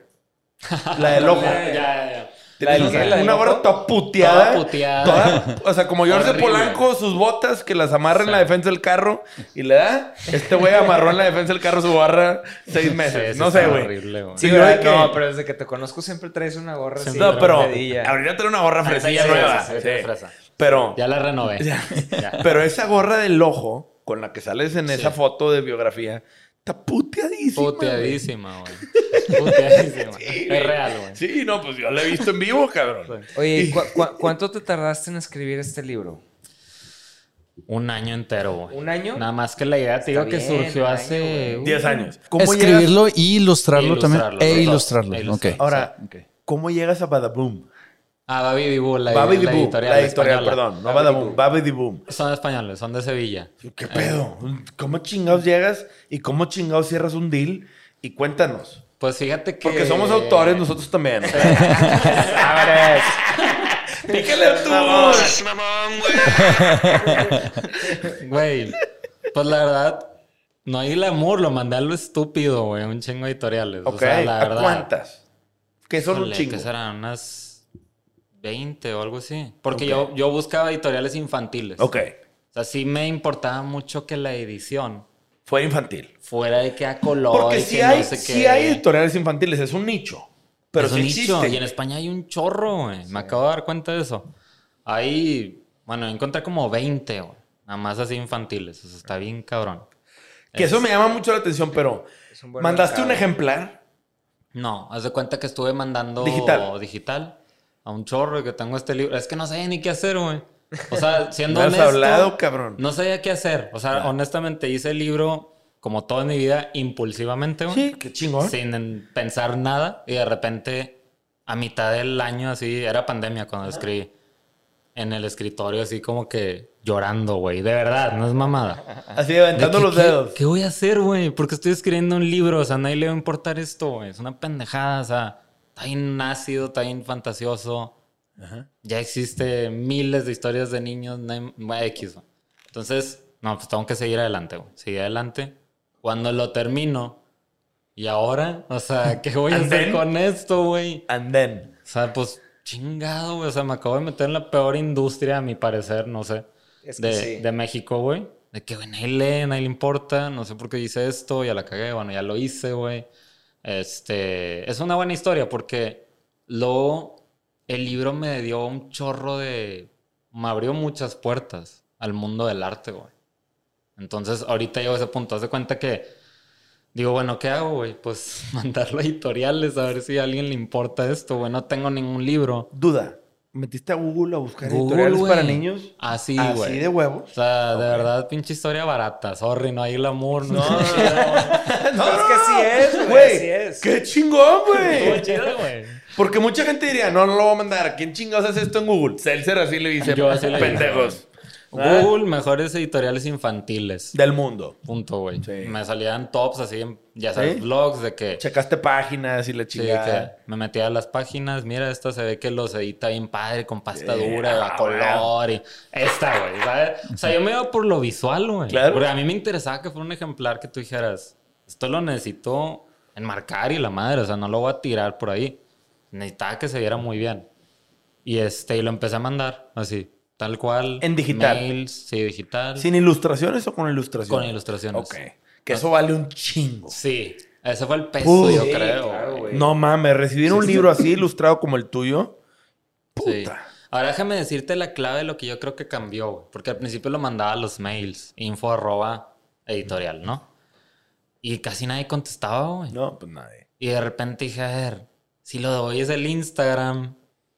La del ojo. Ya, ya, ya. Tiene ¿La del qué? ¿La del una ojo? gorra toda puteada. Toda puteada. toda- o sea, como George. Polanco, sus botas que las amarra en la defensa del carro y le da. Este güey amarró en la defensa del carro su gorra seis meses. sí no sé, güey. horrible, güey. Sí, No, pero desde que te conozco siempre traes una gorra así. No, pero ahorita trae una gorra fresilla Sí, nueva. sí, sí, sí. fresa. Pero, Ya la renové. Ya. Ya. pero esa gorra del ojo con la que sales en esa foto de biografía está puteadísima. Puteadísima, güey. Puteadísima. Sí, es real, güey. Sí, no, pues yo la he visto en vivo, cabrón. Oye, ¿y cu- cu- cuánto te tardaste en escribir este libro? Un año entero, güey. ¿Un año? Nada más que la idea, te digo que surgió hace... año, güey. uh, Diez años. ¿Cómo llegas- Escribirlo y ilustrarlo, E también. ilustrarlo, E ilustrarlo. E ok. ilustrarlo. Ahora, Ok. ¿cómo llegas a Badaboom? Ah, Babi Dibu, la, Babidi la Boom. editorial. La editorial, perdón. No Badaboom. Babidi Boom. Son españoles, son de Sevilla. ¿Qué pedo? ¿Cómo chingados llegas y cómo chingados cierras un deal? Y cuéntanos. Pues fíjate que... Porque somos autores nosotros también. Sabres. Pícale tú. Güey, pues la verdad, no hay glamour, lo mandé a lo estúpido, güey, un chingo de editoriales. Ok, O sea, la ¿a verdad. cuántas? Que son un chingo. ¿Qué serán? Unas 20 o algo así. Porque yo, yo buscaba editoriales infantiles. Ok. O sea, sí me importaba mucho que la edición Fue infantil. fuera de que a color. Porque si que hay, no sé sí qué. hay editoriales infantiles, es un nicho. Pero Es un sí nicho, existe. Y en España hay un chorro, güey. Me acabo de dar cuenta de eso. Hay, bueno, encontré como 20, güey. Nada más así infantiles. O sea, está bien cabrón. Que eso me llama mucho la atención, pero un ¿mandaste un ejemplar? No, haz de cuenta que estuve mandando Digital. digital a un chorro y que tengo este libro. Es que no sabía ni qué hacer, güey. O sea, siendo honesto, hablado, cabrón. no sabía qué hacer. O sea, honestamente hice el libro como toda mi vida impulsivamente, güey. Sí, qué chingón. Sin en- pensar nada y de repente a mitad del año así, era pandemia cuando lo escribí. En el escritorio así como que llorando, güey. De verdad, no es mamada. Así De que, los ¿qué- dedos. ¿Qué voy a hacer, güey? Porque estoy escribiendo un libro. O sea, a nadie le va a importar esto, güey. Es una pendejada. O sea, está bien ácido, está bien fantasioso. Ya existe miles de historias de niños. X. Entonces, no, pues tengo que seguir adelante, güey. Seguir adelante. Cuando lo termino. ¿Y ahora? O sea, ¿qué voy a hacer then? con esto, güey? And then. O sea, pues chingado, güey. O sea, me acabo de meter en la peor industria, a mi parecer, no sé. Es que de, sí. de México, güey. De que, güey, nadie lee, nadie le importa. No sé por qué hice esto, ya la cagué. Bueno, ya lo hice, güey. Este. Es una buena historia porque luego el libro me dio un chorro de. Me abrió muchas puertas al mundo del arte, güey. Entonces, ahorita llego a ese punto. Haz de cuenta que. Digo, bueno, ¿qué hago, güey? Pues mandarlo a editoriales a ver si a alguien le importa esto, güey. No tengo ningún libro. Duda. ¿Metiste a Google a buscar Google, editoriales güey. para niños? Así, Así güey. de huevos. O sea, de verdad, pinche historia barata. Sorry, no hay glamour. No, No, no, no, Pero es que así es, güey, así es. qué chingón, güey. chido, güey. Porque mucha gente diría, no, no lo voy a mandar. ¿Quién chingados hace esto en Google? Seltzer así le dice, Yo así pendejos. ¿Ah? Google, mejores editoriales infantiles. Del mundo. Punto, güey. Sí. Me salían tops así, ya sabes, ¿Sí? blogs de que... Checaste páginas y la Sí, chingada. que me metía a las páginas, mira, esta se ve que los edita bien padre, con pasta Sí, dura, ah, a color y esta, güey, ¿sabes? O sea, yo me iba por lo visual, güey. Claro. Porque a mí me interesaba que fuera un ejemplar que tú dijeras, esto lo necesito enmarcar y la madre, o sea, no lo voy a tirar por ahí. Necesitaba que se viera muy bien. Y este, y lo empecé a mandar así, tal cual. En digital. Mails, sí, digital. ¿Sin ilustraciones o con ilustraciones? Con ilustraciones. Ok. Que eso vale un chingo. Sí, ese fue el peso, Puh. yo Sí, creo. claro. No mames, recibir un libro así ilustrado como el tuyo. Sí. Puta. Ahora déjame decirte la clave de lo que yo creo que cambió, güey. Porque al principio lo mandaba a los mails, info arroba editorial, ¿no? Y casi nadie contestaba, güey. No, pues nadie. Y de repente dije, a ver, si lo doy es el Instagram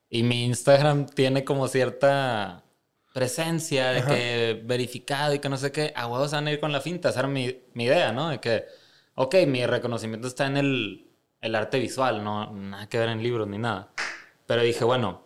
y mi Instagram tiene como cierta presencia de que verificado y que no sé qué, a huevos van a ir con la finta. Esa era mi, mi idea, ¿no? De que, ok, mi reconocimiento está en el, el arte visual, no nada que ver en libros ni nada. Pero dije, bueno,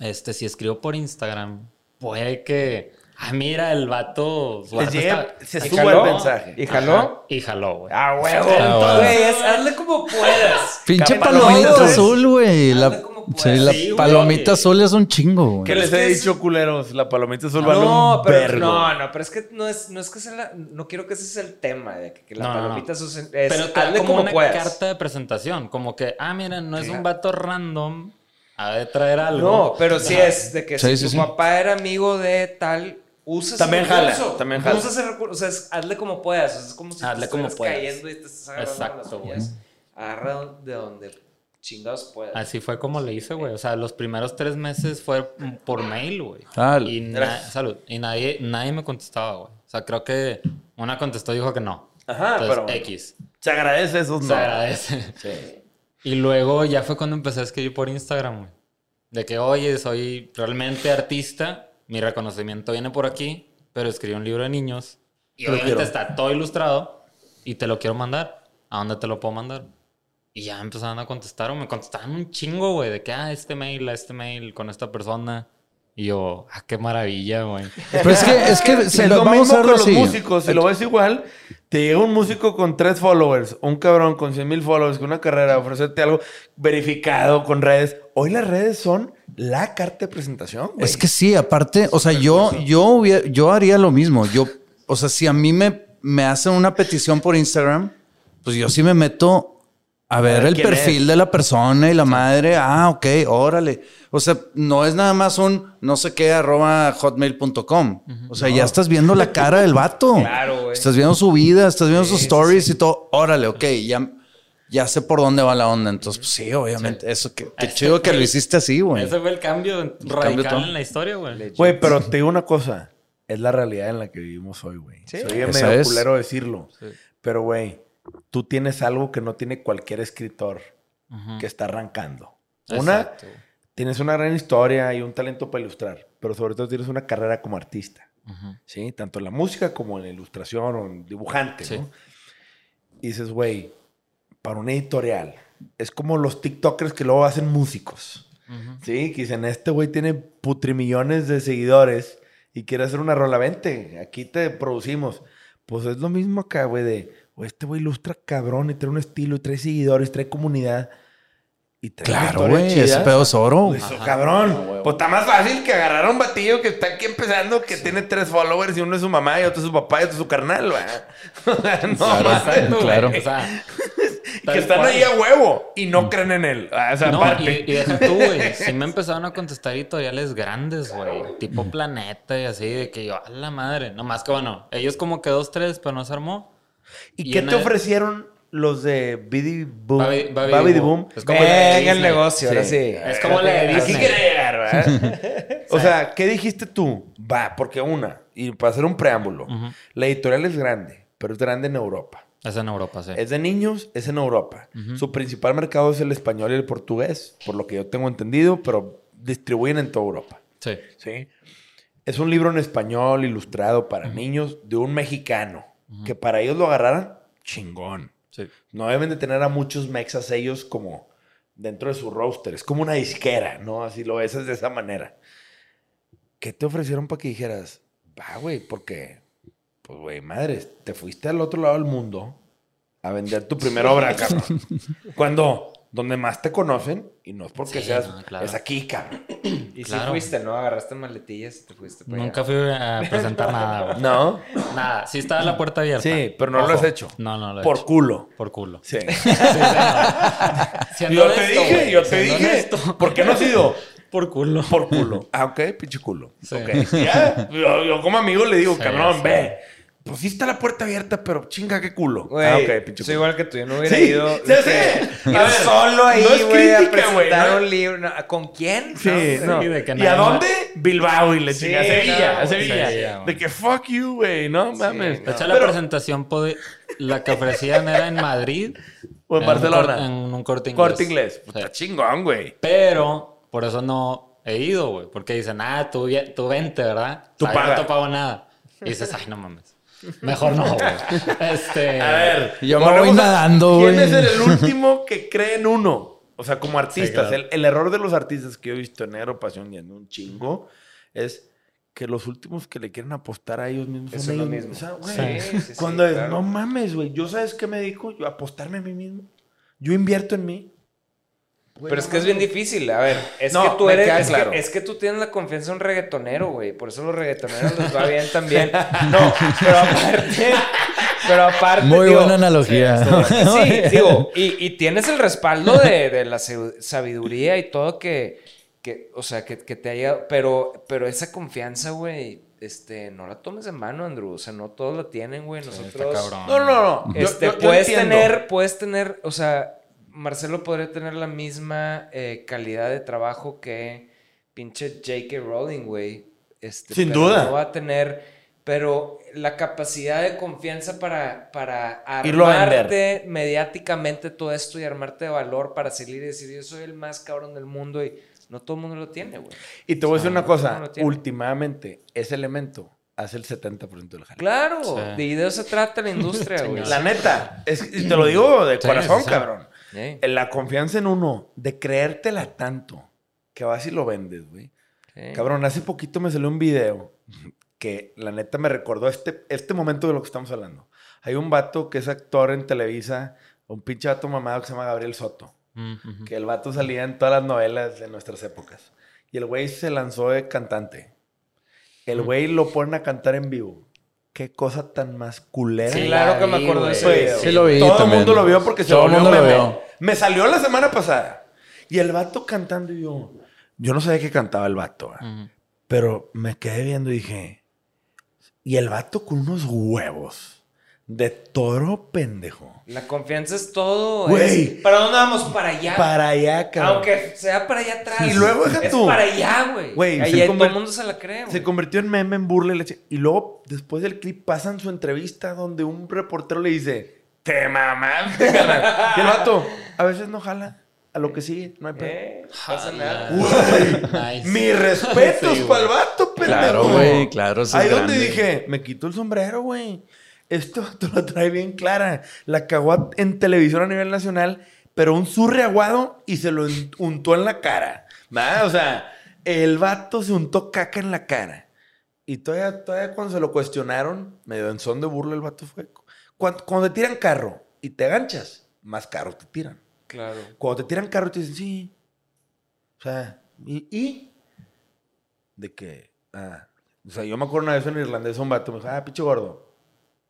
este, si escribo por Instagram, puede que, ah, mira, el vato... está- se ¿Y sube jaló? el mensaje. ¿Y jaló? Ajá, Y jaló, güey. ¡Ah, huevo! Ah, Güey, hazle como puedas. Pinche palomita güey. azul, güey. La, Como sí, la Sí, güey. palomita azul es un chingo, güey. ¿Qué les es he que es- dicho, culeros? La palomita azul vale No, un pero vergo. no, no, pero es que no es, no es que sea la- no quiero que ese sea el tema de que, que la No, palomita es, es Pero te da hazle como, como una puedas. carta de presentación. Como que, ah, mira, no es un vato random. Ha de traer algo. No, pero sí es de que Sí, si sí, tu sí. papá era amigo de tal, usa También ese jala, recurso. también jala. Usa ese recurso. O sea, es- hazle como puedas. O sea, es como si Hazle te como estuvieras puedas. cayendo y te estás agarrando Exacto, las güey. uñas. Agarra de donde chingados puedas. Así fue como le hice, güey. O sea, los primeros tres meses fue por mail, güey. Ah, y, na- salud. y nadie, nadie me contestaba, güey. O sea, creo que una contestó y dijo que no. Ajá, Entonces, pero X. se agradece esos Se no. agradece. Sí. Y luego ya fue cuando empecé a escribir por Instagram, güey. De que, oye, soy realmente artista, mi reconocimiento viene por aquí, pero escribí un libro de niños y obviamente quiero. está todo ilustrado y te lo quiero mandar. ¿A dónde te lo puedo mandar? Y ya empezaron a contestar o me contestaban un chingo, güey, de que, ah, este mail, a este mail con esta persona. Y yo, ah, qué maravilla, güey. Pero es que, es que si es lo- lo vamos mismo a con los así. músicos. Si lo ves igual, te llega un músico con tres followers, un cabrón con 100 mil followers, con una carrera, ofrecerte algo verificado con redes. Hoy las redes son la carta de presentación. güey. Es que sí, aparte, o sea, yo, yo, hubiera- yo haría lo mismo. Yo, o sea, si a mí me, me hacen una petición por Instagram, pues yo sí me meto a ver ver el perfil es. de la persona y la madre. Ah, ok, órale. O sea, no es nada más un no sé qué arroba hotmail.com. O sea, ya estás viendo la cara del vato. Claro, güey. Estás viendo su vida, estás viendo sus Sí, sí, stories y todo. Órale, ok, ya, ya sé por dónde va la onda. Entonces, pues, sí, obviamente. Eso, que, qué Ese chido que fue lo el- hiciste así, güey. Ese fue el cambio radical en la historia, güey. Güey, pero te digo una cosa. Es la realidad en la que vivimos hoy, güey. Sí. Esa medio culero decirlo. Pero, güey, tú tienes algo que no tiene cualquier escritor que está arrancando. Una, tienes una gran historia y un talento para ilustrar. Pero sobre todo tienes una carrera como artista. ¿Sí? Tanto en la música como en la ilustración o en dibujante, Sí. ¿no? Y dices, güey, para una editorial, es como los TikTokers que luego hacen músicos. Ujú. Sí, que dicen, este güey tiene putrimillones de seguidores y quiere hacer una rola, vente, aquí te producimos. Pues es lo mismo acá, güey, de, güey, este güey ilustra cabrón y trae un estilo y trae seguidores, trae comunidad. Y trae Claro, güey. Ese pedo es oro. Pues, cabrón. Pues está más fácil que agarrar a un batillo que está aquí empezando, que tiene tres followers y uno es su mamá y otro es su papá y otro es su carnal, güey. O sea, no Claro, mames, claro. O sea, que están cual. ahí a huevo y no creen en él. Ah, Esa No, parte. y, y deja tú, güey. Sí me empezaron a contestar editoriales grandes, güey. Tipo Planeta y así, de que yo, a la madre. Nomás que bueno, ellos como que dos, tres, pero no se armó. ¿Y, Y qué te ofrecieron los de Biddy Boom? Babi- Babi Babidi Boom. Boom. Es como Venga el negocio, ahora Sí. sí. Es como la de o sea, ¿qué dijiste tú? Va, porque una, y para hacer un preámbulo, la editorial es grande, pero es grande en Europa. Es en Europa, sí. Es de niños, es en Europa. Su principal mercado es el español y el portugués, por lo que yo tengo entendido, pero distribuyen en toda Europa. Sí. ¿sí? Es un libro en español ilustrado para niños de un mexicano. Que para ellos lo agarraran, chingón. Sí. No deben de tener a muchos mexas ellos como dentro de su roster. Es como una disquera, ¿no? Así lo ves es de esa manera. ¿Qué te ofrecieron para que dijeras, va, güey, porque, pues, güey, madre, te fuiste al otro lado del mundo a vender tu primera obra, cabrón? Cuando, donde más te conocen, y no es porque Sí, seas, no, claro. es aquí, cabrón. Y sí Claro. fuiste, ¿no? Agarraste maletillas y te fuiste para Nunca allá. fui a presentar nada, güey. ¿No? Nada. Sí estaba la puerta abierta. Sí, pero no lo has hecho. No, no lo he Por hecho. culo. Por culo. Sí. Sí, sí, Yo te dije, güey, yo te siendo dije. honesto. ¿Por qué no has ido? Por culo. Por culo. Ah, ok, pinche culo. Sí. Ok. Ya, yo, yo como amigo le digo, Sí, cabrón, sí. ve. Pues sí está la puerta abierta, pero chinga, qué culo. Güey, ah, ok, pinche soy igual que tú. Yo no hubiera Sí, ido. ya sé. A ir ver, solo no ahí, es güey, a crítica, güey, presentar ¿no? un libro. No, ¿Con quién? Sí, No, no. sí, de que ¿Y a dónde? Bilbao y le Sí, chinga. A Sevilla, no, a Sevilla. De que fuck you, güey. No mames. De hecho, No. la Pero- presentación, pode- la que ofrecían era en Madrid. O en un Barcelona. cor- En un corte inglés. Corte inglés. Pues Sí. Está chingón, güey. Pero por eso no he ido, güey. Porque dicen, ah, tú, tú vente, ¿verdad? Tú O sea, yo paga. No te pago nada. Y dices, ay, no mames. Mejor no, güey. Este. A ver. Yo me voy nadando, ¿Quién güey. es el último que cree en uno? O sea, como artistas. claro. el, el error de los artistas que yo he visto en Negro Pasión y en un chingo es que los últimos que le quieren apostar a ellos mismos Eso son es lo ellos. mismo. O sea, güey, Sí, sí, sí, cuando es, claro. no mames, güey. ¿Yo sabes qué me dijo? Yo apostarme a mí mismo. Yo invierto en mí. Güey, Pero es no que es bien difícil. A ver, es No, que tú eres. Es, claro. que, es que tú tienes la confianza de un reggaetonero, güey. Por eso los reggaetoneros les va bien también. No, pero aparte. Pero aparte. Muy digo, buena analogía. Sí, digo, y, y tienes el respaldo de, de la sabiduría y todo que, que o sea, que, que te haya, pero, pero esa confianza, güey, este, no la tomes en mano, Andrew, o sea, no todos la tienen, güey, Está nosotros, cabrón. No, no, no. Yo- este, yo- yo puedes tener, puedes tener, o sea, Marcelo podría tener la misma eh, calidad de trabajo que pinche J.K. Rowling, güey, este, Sin duda. no va a tener, pero la capacidad de confianza para, para armarte mediáticamente todo esto y armarte de valor para salir y decir yo soy el más cabrón del mundo y no todo el mundo lo tiene, güey. Y te voy a decir una no cosa. Últimamente, ese elemento hace el 70% del jale. Claro, Sí. de eso se trata la industria, güey. La neta, es, y te lo digo de corazón, sí. cabrón. Sí, La confianza en uno, de creértela tanto, que vas y lo vendes, güey. Cabrón, hace poquito me salió un video que la neta me recordó este, este momento de lo que estamos hablando. Hay un vato que es actor en Televisa, un pinche vato mamado que se llama Gabriel Soto. Mm. Que el vato salía en todas las novelas de nuestras épocas. Y el güey se lanzó de cantante. El güey lo ponen a cantar en vivo. Qué cosa tan más culera. Sí, claro que me acuerdo de ese video. Sí lo vi Todo el mundo lo vio porque se Todo el volvió mundo lo meme. vio. me salió la semana pasada. Y el vato cantando y yo, yo no sabía que cantaba el vato, ¿eh? Pero me quedé viendo y dije, y el vato con unos huevos de toro pendejo. La confianza es todo. Güey. es- ¿Para dónde vamos? Para allá. Para allá, cabrón. Aunque sea para allá atrás. Y luego deja es tú. para allá, güey. Güey, Ahí todo el mundo se la cree, güey. Se convirtió en meme, en burla y leche. Y luego, después del clip, pasan su entrevista donde un reportero le dice, te mamaste, carnal". Y el vato, a veces no jala. A lo que sigue, no hay pedo. Eh, no pasa nada. Nice. Mis respetos Sí, para el vato, pendejo. Claro, güey, claro. Ahí donde grande. dije, me quito el sombrero, güey. Esto tú lo trae bien clara. La cagó en televisión a nivel nacional, pero un surre aguado y se lo un- untó en la cara. ¿Va? O sea, el vato se untó caca en la cara. Y todavía, todavía cuando se lo cuestionaron, medio en son de burla el vato fue. Cuando, cuando te tiran carro y te ganchas, más carro te tiran. Claro. Cuando te tiran carro y te dicen, sí. O sea, ¿y? y? De que, ah, o sea, yo me acuerdo una vez en irlandés un vato me dijo, ah, pinche gordo,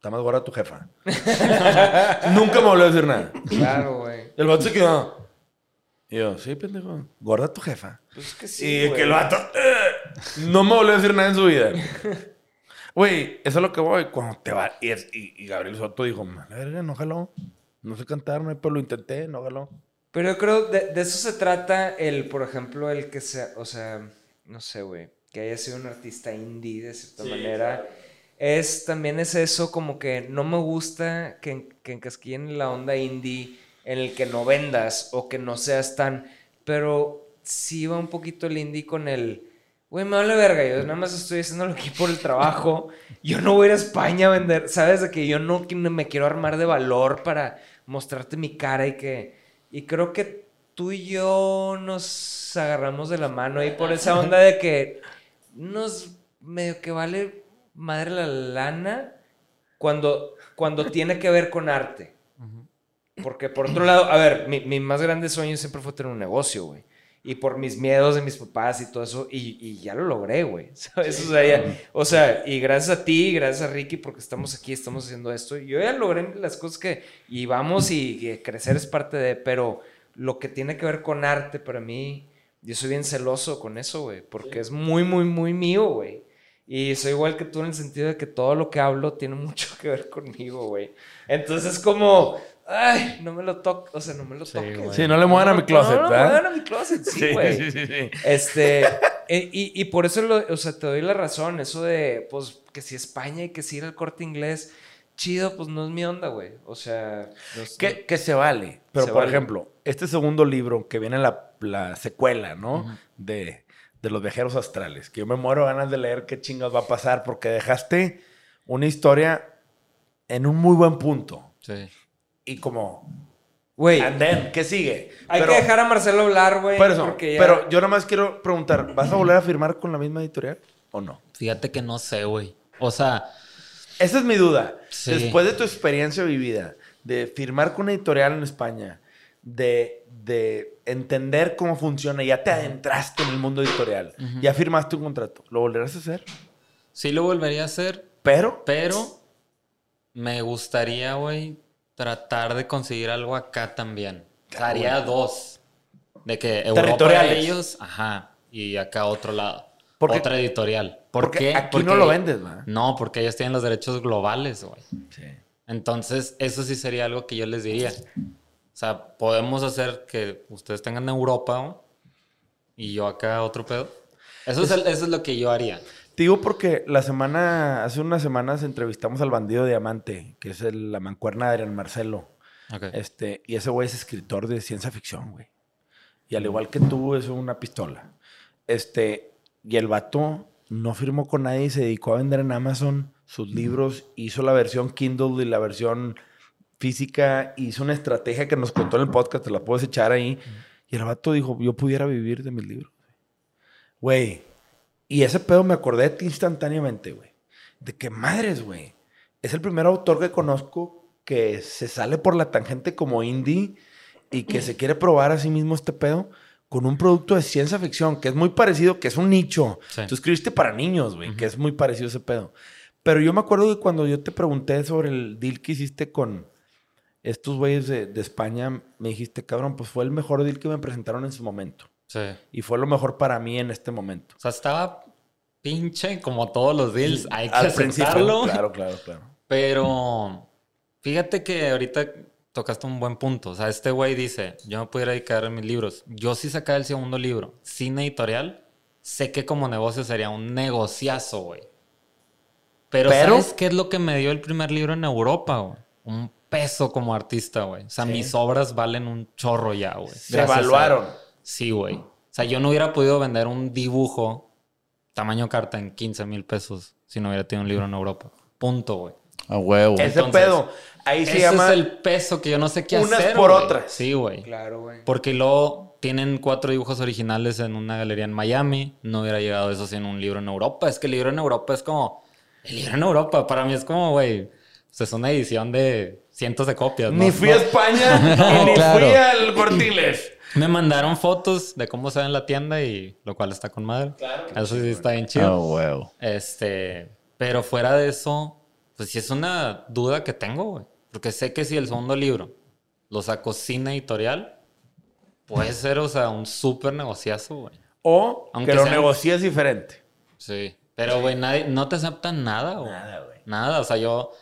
está más gorda tu jefa. Nunca me volvió a decir nada. Claro, güey. El vato se quedó. Y yo, sí, pendejo, gorda tu jefa. Pues es que sí. y güey. que el vato, "Eh", no me volvió a decir nada en su vida. Güey, eso es lo que voy. Cuando te va. Y, es- y- y Gabriel Soto dijo, "Man, la verga, no jaló. No sé cantar, no, pero lo intenté, no jaló. Pero yo creo de, de eso se trata el, por ejemplo, el que sea, o sea, no sé, güey, que haya sido un artista indie de cierta manera. Es también es eso como que no me gusta que, que encasquillen la onda indie en el que no vendas o que no seas tan, pero sí va un poquito el indie con el, güey, me vale verga, yo nada más estoy haciéndolo aquí por el trabajo, yo no voy a ir a España a vender, ¿sabes? De que yo no me quiero armar de valor para mostrarte mi cara y que... Y creo que tú y yo nos agarramos de la mano ahí por esa onda de que nos medio que vale madre la lana cuando, cuando tiene que ver con arte. Porque por otro lado, a ver, mi, mi más grande sueño siempre fue tener un negocio, güey. Y por mis miedos de mis papás y todo eso, y, y ya lo logré, güey. ¿Sabes? O sea, ya- o sea, y gracias a ti, gracias a Ricky, porque estamos aquí, estamos haciendo esto. Yo ya logré las cosas que, y vamos, y, y crecer es parte de, pero lo que tiene que ver con arte, para mí, yo soy bien celoso con eso, güey, porque es muy, muy, muy mío, güey. Y soy igual que tú en el sentido de que todo lo que hablo tiene mucho que ver conmigo, güey. Entonces es como, ay, no me lo toques, o sea, no me lo Sí, toques. güey. Sí, no le muevan a mi closet, no, no, ¿verdad? muevan a mi closet, sí, güey. sí, sí, sí. Este, e- y, y por eso, lo- o sea, te doy la razón, eso de, pues, que si España y que si ir al corte inglés, chido, pues no es mi onda, güey. O sea, no es- Que, que se vale. Pero, Se por vale. ejemplo, este segundo libro que viene la, la secuela, ¿no? de, de los viajeros astrales. Que yo me muero ganas de leer qué chingas va a pasar porque dejaste una historia en un muy buen punto. Sí. Y como, güey, and then, ¿qué sigue? hay Pero- que dejar a Marcelo hablar, güey. Por eso, ya- pero yo nada más quiero preguntar, ¿vas a volver a firmar con la misma editorial o no? Fíjate que no sé, güey. O sea, Esa es mi duda. Sí. Después de tu experiencia vivida, de firmar con una editorial en España, de, de entender cómo funciona, ya te adentraste en el mundo editorial, ya firmaste un contrato, ¿lo volverás a hacer? sí lo volvería a hacer, Pero, pero me gustaría, güey, tratar de conseguir algo acá también. O sea, haría dos. De que Europa ellos, ajá, y acá otro lado. Porque- Otra editorial. ¿Por porque qué? aquí Porque- no lo vendes, ¿va? No, porque ellos tienen los derechos globales, güey. Sí. Entonces, eso sí sería algo que yo les diría. O sea, podemos hacer que ustedes tengan Europa güey, y yo acá otro pedo. Eso es, el- eso es lo que yo haría. Te digo porque la semana, hace unas semanas entrevistamos al bandido Diamante, que es el- la mancuerna de Adrián Marcelo. Ok. Este, y ese güey es escritor de ciencia ficción, güey. Y al igual que tú, es una pistola. Este, y el vato no firmó con nadie y se dedicó a vender en Amazon sus libros. Hizo la versión Kindle y la versión física. Hizo una estrategia que nos contó en el podcast, te la puedes echar ahí. Y el vato dijo, yo pudiera vivir de mis libros. Güey. Y ese pedo me acordé de ti instantáneamente, güey. De que madres, güey. Es el primer autor que conozco que se sale por la tangente como indie y que se quiere probar a sí mismo este pedo con un producto de ciencia ficción que es muy parecido, que es un nicho. Sí. Tú escribiste para niños, güey, que es muy parecido ese pedo. Pero yo me acuerdo que cuando yo te pregunté sobre el deal que hiciste con estos güeyes de, de España me dijiste, cabrón, pues fue el mejor deal que me presentaron en su momento. Sí. Y fue lo mejor para mí en este momento. O sea, estaba pinche como todos los deals. Hay que Al aceptarlo. claro, claro, claro. Pero fíjate que ahorita tocaste un buen punto. O sea, este güey dice, yo me pudiera dedicar a mis libros. Yo sí sacar el segundo libro, sin editorial, sé que como negocio sería un negociazo, güey. Pero, Pero- ¿sabes qué es lo que me dio el primer libro en Europa, güey? Un peso como artista, güey. O sea, mis obras valen un chorro ya, güey. Se a- evaluaron. Sí, güey. O sea, yo no hubiera podido vender un dibujo tamaño carta en 15 mil pesos si no hubiera tenido un libro en Europa. Punto, güey. A huevo. Ese Entonces, pedo, ahí se Ese llama... es el peso que yo no sé qué unas hacer. por güey. otras. Sí, güey. Claro, güey. Porque luego tienen cuatro dibujos originales en una galería en Miami. No hubiera llegado eso sin un libro en Europa. Es que el libro en Europa es como. El libro en Europa para mí es como, güey. es una edición de cientos de copias. ¿no? Ni fui No- a España, No, ni claro. fui al Cortiles. Me mandaron fotos de cómo se ve en la tienda y lo cual está con madre. Eso sí está bien chido. huevo. Este, pero fuera de eso, pues sí es una duda que tengo, güey. Porque sé que si el segundo libro lo saco sin editorial, puede ser, o sea, un súper negociazo, güey. O Aunque que lo sea- negocies diferente. Sí. Pero, güey, nadie, no te aceptan nada, güey. Nada, güey. Nada, o sea, yo,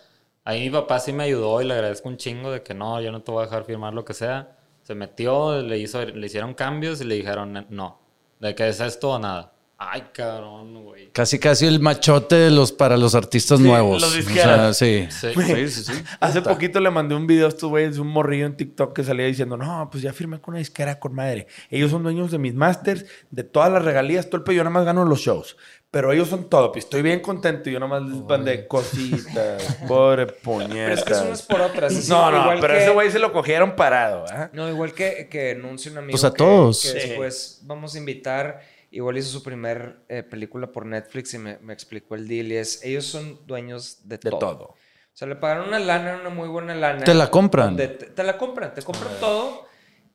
ahí mi papá sí me ayudó y le agradezco un chingo de que no, yo no te voy a dejar firmar lo que sea. Se metió, le, hizo, le hicieron cambios y le dijeron, no, de que es esto o nada. Ay, cabrón, güey. Casi, casi el machote de los, para los artistas Sí, nuevos. los O sea, disqueras. sí. Sí. Sí, sí, sí. Hace poquito le mandé un video a estos güeyes de un morrillo en TikTok que salía diciendo, no, pues ya firmé con una disquera con madre. Ellos son dueños de mis masters, de todas las regalías, todo el pedo. Yo nada más gano los shows. Pero ellos son todo. Pues estoy bien contento. Y yo nada más les mandé cositas. Pobre Pero es que es unas puñetas. por otras. No, no, igual pero que- ese güey se lo cogieron parado. ¿ah? No, igual que, que anuncia un amigo Pues a que, todos. que Sí. después vamos a invitar. Igual hizo su primer eh, película por Netflix y me, me explicó el deal. Y es, ellos son dueños de, De todo. todo. O sea, le pagaron una lana, una muy buena lana. Te la compran. Te, te la compran, te compran todo.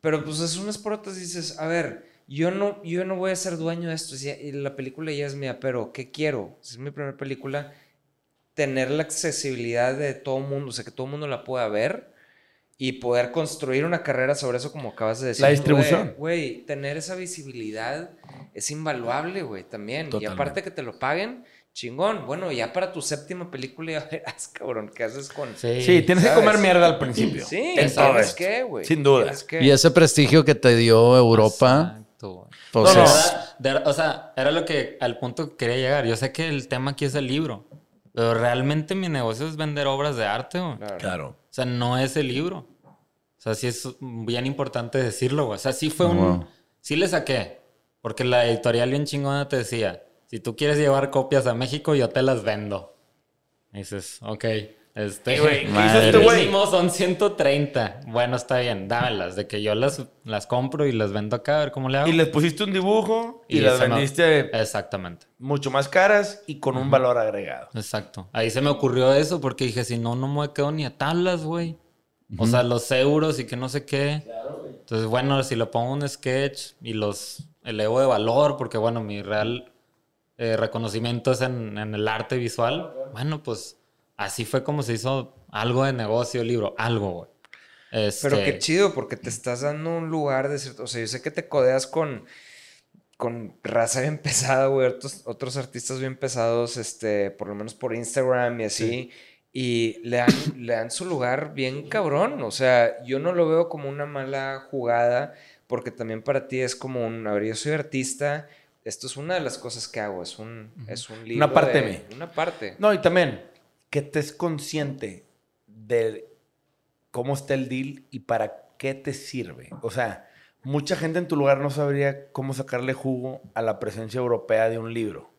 Pero pues es unas por otras dices, a ver, yo no, yo no voy a ser dueño de esto. si- Y la película ya es mía, pero ¿qué quiero? Si es mi primera película, tener la accesibilidad de todo el mundo, o sea, que todo el mundo la pueda ver y poder construir una carrera sobre eso, como acabas de decir. La distribución. Güey, tener esa visibilidad es invaluable, güey, también. Y Totalmente. aparte que te lo paguen, chingón. Bueno, ya para tu séptima película ya verás, cabrón, ¿qué haces con...? Sí. Sí, tienes que ¿sabes? comer mierda al principio. Sí, esto. que, güey. Sin duda. Que. Y ese prestigio que te dio Europa, Exacto, güey. pues No, no. es- De o sea, era lo que al punto que quería llegar. Yo sé que el tema aquí es el libro, pero realmente mi negocio es vender obras de arte, güey. Claro. Claro. O sea, no es el libro. O sea, sí es bien importante decirlo, güey. O sea, sí fue un... wow. Sí le saqué. Porque la editorial bien chingona te decía, si tú quieres llevar copias a México, yo te las vendo. Y dices, ok. Este, güey, ¿qué hizo este güey? son 130. Bueno, está bien, dámelas. De que yo las, las compro y las vendo acá, a ver cómo le hago. Y les pusiste un dibujo y, Y las vendiste Exactamente. mucho más caras y con un valor agregado. Exacto. Ahí se me ocurrió eso porque dije, si no, no me quedo ni a tablas, güey. O sea, los euros y que no sé qué. Entonces, bueno, si le pongo un sketch y los elevo de valor, porque bueno, mi real eh, reconocimiento es en, en el arte visual, bueno, pues así fue como se hizo algo de negocio, libro, algo, güey. Este, Pero qué chido, porque te estás dando un lugar de cierto. O sea, yo sé que te codeas con. Con raza bien pesada, güey. Otros, otros artistas bien pesados, este, por lo menos por Instagram y así. Y le dan, le dan su lugar bien cabrón. O sea, yo no lo veo como una mala jugada, porque también para ti es como un. A ver, yo soy artista. Esto es una de las cosas que hago. Es un, es un libro. parte de- de mí. Una parte. No, y también que estés consciente de cómo está el deal y para qué te sirve. O sea, mucha gente en tu lugar no sabría cómo sacarle jugo a la presencia europea de un libro.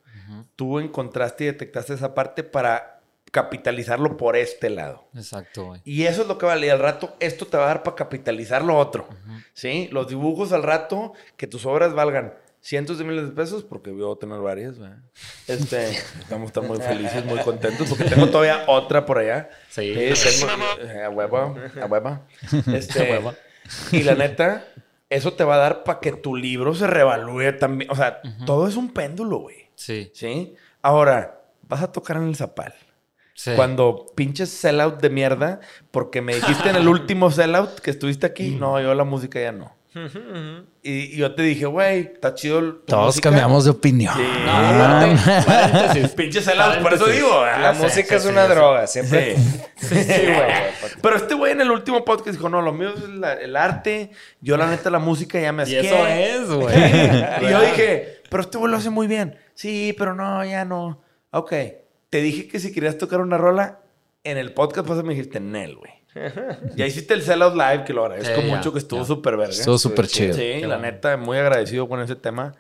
Tú encontraste y detectaste esa parte para capitalizarlo por este lado. Exacto, güey. Y eso es lo que vale. Y al rato esto te va a dar para capitalizar lo otro. ¿Sí? Los dibujos al rato, que tus obras valgan cientos de miles de pesos, porque voy a tener varias. ¿verdad? Este, estamos, estamos muy felices, muy contentos, porque tengo todavía otra por allá. Sí. tengo, eh, a huevo, a huevo. Este, A huevo. Y la neta, eso te va a dar para que tu libro se revalúe también. O sea, todo es un péndulo, güey. Sí. ¿Sí? Ahora, vas a tocar en el zapal. Sí. Cuando pinches sellout de mierda, porque me dijiste en el último sellout que estuviste aquí, no, yo la música ya no. Y, y yo te dije, güey, está chido. Todos música". cambiamos de opinión. Sí. No, aparte, paréntesis. Pinches sellouts, por eso digo. La ah, música sí, es sí, una sí. droga, siempre. Sí. Sí, güey. Pero este güey en el último podcast dijo, no, lo mío es la- el arte. Yo la neta la música ya me Y asqué. eso es, güey. y yo dije, pero este güey lo hace muy bien. Sí, pero no, ya no. Ok. Te dije que si querías tocar una rola, en el podcast pasado me dijiste, Nel, güey. Ya hiciste el Sellout Live, que lo agradezco Sí, ya, mucho, que estuvo ya. súper verga. Estuvo súper chido. Sí, la neta, muy agradecido con ese tema.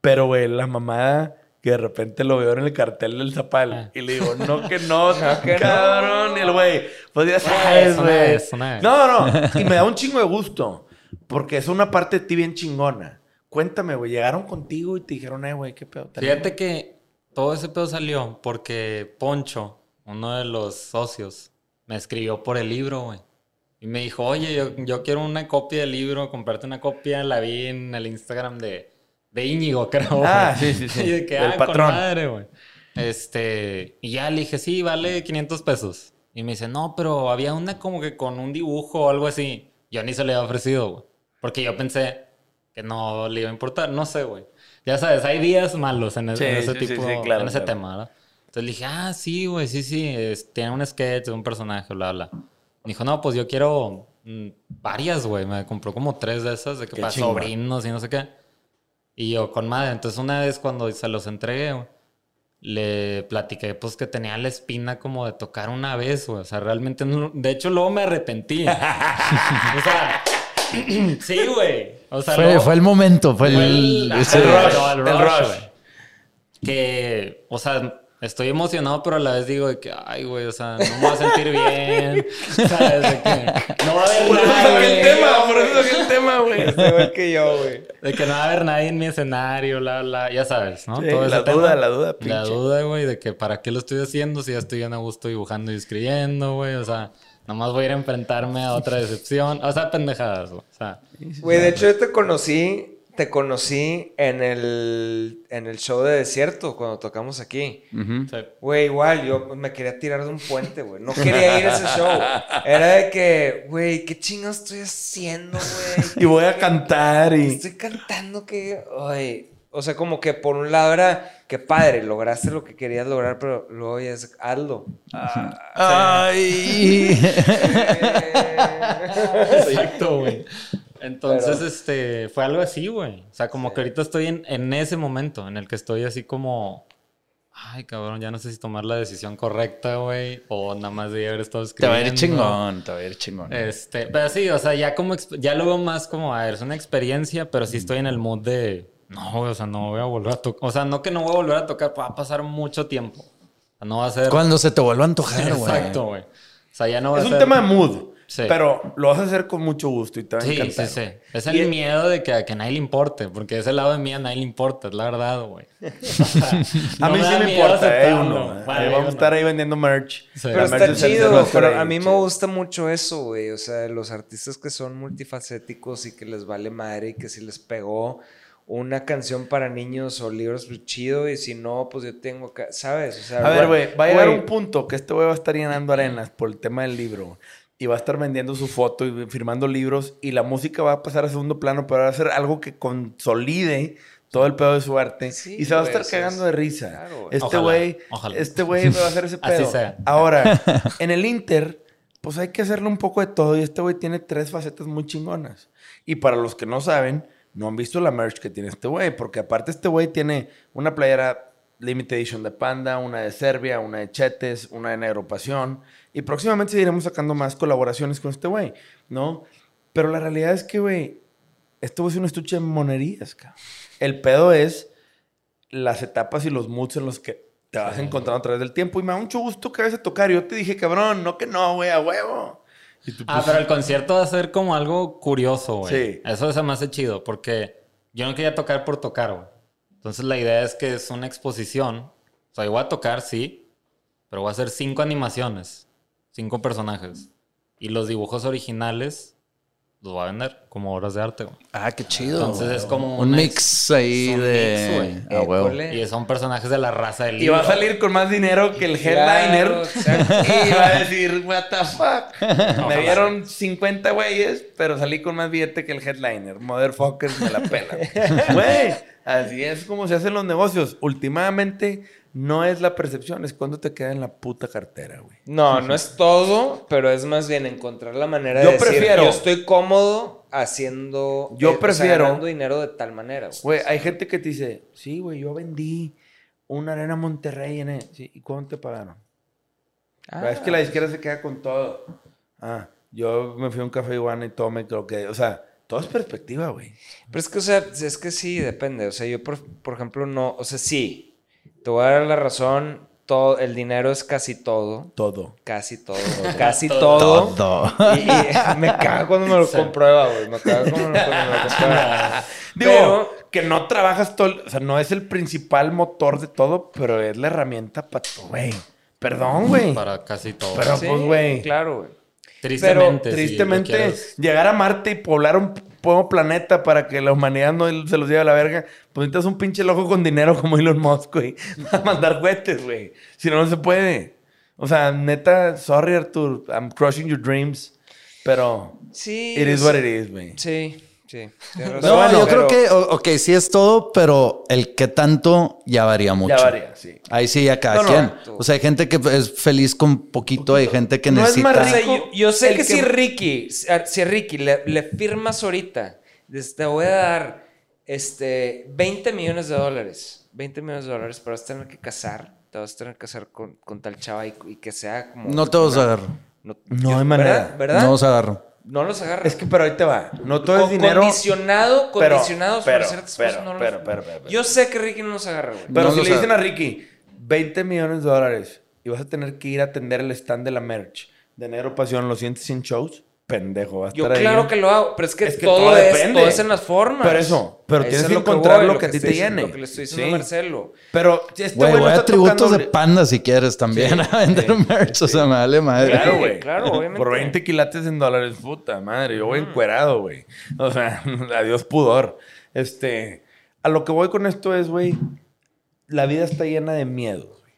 Pero, güey, la mamada que de repente lo veo en el cartel del Zapal. Ah. Y le digo, no que no, No, que no. cabrón. Y el güey, pues ya sabes, güey. No, no. Y me da un chingo de gusto. Porque es una parte de ti bien chingona. Cuéntame, güey. Llegaron contigo y te dijeron, eh, güey, qué pedo. Fíjate que todo ese pedo salió porque Poncho, uno de los socios, me escribió por el libro, güey. Y me dijo, oye, yo, yo quiero una copia del libro, comprarte una copia. La vi en el Instagram de, de Íñigo, creo. Ah, sí, sí, sí. Y de que, Del ah, patrón. con madre, güey. Este, y ya le dije, sí, vale 500 pesos. Y me dice, no, pero había una como que con un dibujo o algo así. Yo ni se le había ofrecido, güey. Porque yo pensé que no le iba a importar. No sé, güey. Ya sabes, hay días malos en, e- Sí, en ese sí, tipo, sí, claro, en ese claro. tema, ¿verdad? Entonces le dije, ah, sí, güey, sí, sí. es- tiene un sketch, un personaje, bla, bla. Me dijo, no, pues yo quiero mm, varias, güey. Me compró como tres de esas, de que Qué para chingón. sobrinos y no sé qué. Y yo con madre. Entonces una vez cuando se los entregué, güey, le platiqué pues que tenía la espina como de tocar una vez, güey. O sea, realmente no... De hecho, luego me arrepentí. o sea, sí, güey. O sea, Fue, luego- fue el momento, fue fue el... el, el rush, rush, el el rush, rush. Que, o sea, estoy emocionado, pero a la vez digo de que, ay, güey, o sea, no me voy a sentir bien. ¿Sabes? De que no va a haber Por eso saqué nadie. el tema, por eso saqué el tema, güey. Está igual que yo, güey. De que no va a haber nadie en mi escenario, bla, bla. Ya sabes, ¿no? Sí, Todo la ese duda, tema. la duda, La pinche. duda, güey, de que para qué lo estoy haciendo si ya estoy bien a gusto dibujando y escribiendo, güey. O sea, nomás voy a ir a enfrentarme a otra decepción. O sea, pendejadas, güey. O sea, Güey, de hecho yo te conocí, te conocí en el, en el show de desierto cuando tocamos aquí. Güey, igual, yo me quería tirar de un puente, güey. No quería ir a ese show. Era de que, güey, ¿qué chingados estoy haciendo, güey? Y voy a cantar y... Estoy cantando que, ay, o sea, como que por un lado era que padre, lograste lo que querías lograr, pero luego ya es hazlo. Ay. Exacto, güey. Entonces, este, fue algo así, güey. O sea, como que ahorita estoy en, en ese momento en el que estoy así como, ay, cabrón, ya no sé si tomar la decisión correcta, güey, o nada más de haber estado Te va a escribiendo. ir chingón, te va a ir chingón. Este, pero sí, o sea, ya como, ya lo veo más como, a ver, es una experiencia, pero sí estoy en el mood de, no, güey, o sea, no voy a volver a tocar, o sea, no que no voy a volver a tocar, va a pasar mucho tiempo. O sea, no va a ser... Cuando se te vuelva a antojar, güey. Exacto, güey. O sea, ya no va Es a un ser... tema de mood. Sí. Pero lo vas a hacer con mucho gusto y te va a Sí, encantar. sí, sí. güey. Es Y el es- miedo de que a, que a nadie le importe, porque ese lado de mí a nadie le importa, es la verdad, güey. O sea, A mí sí me importa, eh, uno. Hay vamos a estar ahí vendiendo merch. Sí. Pero está chido, pero ahí, a mí me gusta mucho eso, güey. O sea, los artistas que son multifacéticos y que les vale madre y que si les pegó una canción para niños o libros, pues chido. Y si no, pues yo tengo que, ¿sabes? O sea, A ver, güey, va a llegar un punto que este güey va a estar llenando arenas por el tema del libro. Y va a estar vendiendo su foto y firmando libros. Y la música va a pasar a segundo plano, pero va a ser algo que consolide todo el pedo de su arte. Sí, y se va a estar sea, cagando de risa. claro, este güey, este güey va a hacer ese Así pedo. sea. Ahora, en el Inter, pues hay que hacerle un poco de todo. Y este güey tiene tres facetas muy chingonas. Y para los que no saben, no han visto la merch que tiene este güey. Porque aparte este güey tiene una playera Limited Edition de Panda, una de Serbia, una de Chetes, una de Negro Pasión. Y próximamente seguiremos sacando más colaboraciones con este güey, ¿no? Pero la realidad es que, güey, esto es un estuche de monerías, cabrón. El pedo es las etapas y los moods en los que te vas encontrando a través del tiempo. Y me da mucho gusto que vayas a tocar. Yo te dije, cabrón, no que no, güey, a huevo. Y tú, Ah, pues, pero el concierto va a ser como algo curioso, güey. Sí. Eso se me hace chido, porque yo no quería tocar por tocar, güey. Entonces la idea es que es una exposición. O sea, yo voy a tocar, sí, pero voy a hacer cinco animaciones, cinco personajes. Y los dibujos originales los voy a vender como obras de arte, güey. Ah, qué chido. Entonces es como un mix ahí de. mix, güey. Ah, huevo. École. Y son personajes de la raza del Y libro. va a salir con más dinero que el Claro, headliner. exacto. y va a decir, what the fuck. me dieron 50 güeyes, pero salí con más billete que el headliner. Motherfuckers me la pelan. Güey, así es como se hacen los negocios. Últimamente no es la percepción, es cuando te queda en la puta cartera, güey. No, no es todo, pero es más bien encontrar la manera Yo de decir, prefiero- yo estoy cómodo haciendo, Yo eh, o sea, prefiero- ganando dinero de tal manera, güey. Güey, hay gente que te dice, sí, güey, yo vendí una arena Monterrey en el... Sí, ¿Y cuánto te pagaron? Ah, es que la izquierda se queda con todo. Ah, yo me fui a un café iguana y todo me creo que... O sea, todo es perspectiva, güey. Pero es que, o sea, es que sí, depende. O sea, yo, por, por ejemplo, no, o sea, sí, te voy a dar la razón, todo, el dinero es casi todo. Todo. Casi todo, casi todo. Todo. Y, y me caga cuando me lo comprueba, güey. Me caga cuando me, cuando me lo comprueba. Digo, Pero- que no trabajas todo... O sea, no es el principal motor de todo, pero es la herramienta para todo, güey. Perdón, güey. Para casi todo. Pero, Sí, pues, güey. Claro, güey. Tristemente. si lo Tristemente, llegar a Marte y poblar un nuevo planeta para que la humanidad no se los lleve a la verga, pues necesitas un pinche loco con dinero como Elon Musk, güey. A mandar cohetes, güey. Si no, no se puede. O sea, neta, sorry, Artur. I'm crushing your dreams. Pero Sí. it is what it is, güey. Sí, sí. No, yo creo que, ok, sí es todo, pero el que tanto ya varía mucho. Ya varía, sí. Ahí sí, a cada No, quien. O sea, hay gente que es feliz con poquito, hay gente que No es necesita. más O sea, rico yo, yo sé que, que- si Ricky, si Ricky le, le firmas ahorita, te voy a dar este, 20 millones de dólares. 20 millones de dólares, pero vas a tener que casar. Te vas a tener que casar con, con tal chava y, y que sea como. No te vas a agarrar. No, No hay manera. ¿Verdad? ¿verdad? No se agarra. No los agarra. Es que, pero ahí te va. No todo es dinero. Condicionado, pero- condicionados pero, para ciertas cosas. pero, no los- pero, pero, pero, pero. Yo sé que Ricky no los agarra, güey. Pero No si le dicen a Ricky 20 millones de dólares y vas a tener que ir a atender el stand de la merch de Negro Pasión los siguientes 100 shows, pendejo, vas a Yo estar ahí. claro que lo hago, pero es que, Es que todo, todo es, depende. todo es en las formas. Pero eso, pero Eso tienes es que lo encontrar voy, lo que a ti te llene. Lo que le estoy diciendo Sí. a Marcelo. Pero este Güey, voy a tributos tocando- de panda si quieres también a vender merch. O sea, me vale madre. Claro, Sí, güey. claro, obviamente. Por 20 quilates en dólares, puta madre. Yo voy encuerado, güey. O sea, adiós pudor. Este, a lo que voy con esto es, güey, la vida está llena de miedos, güey.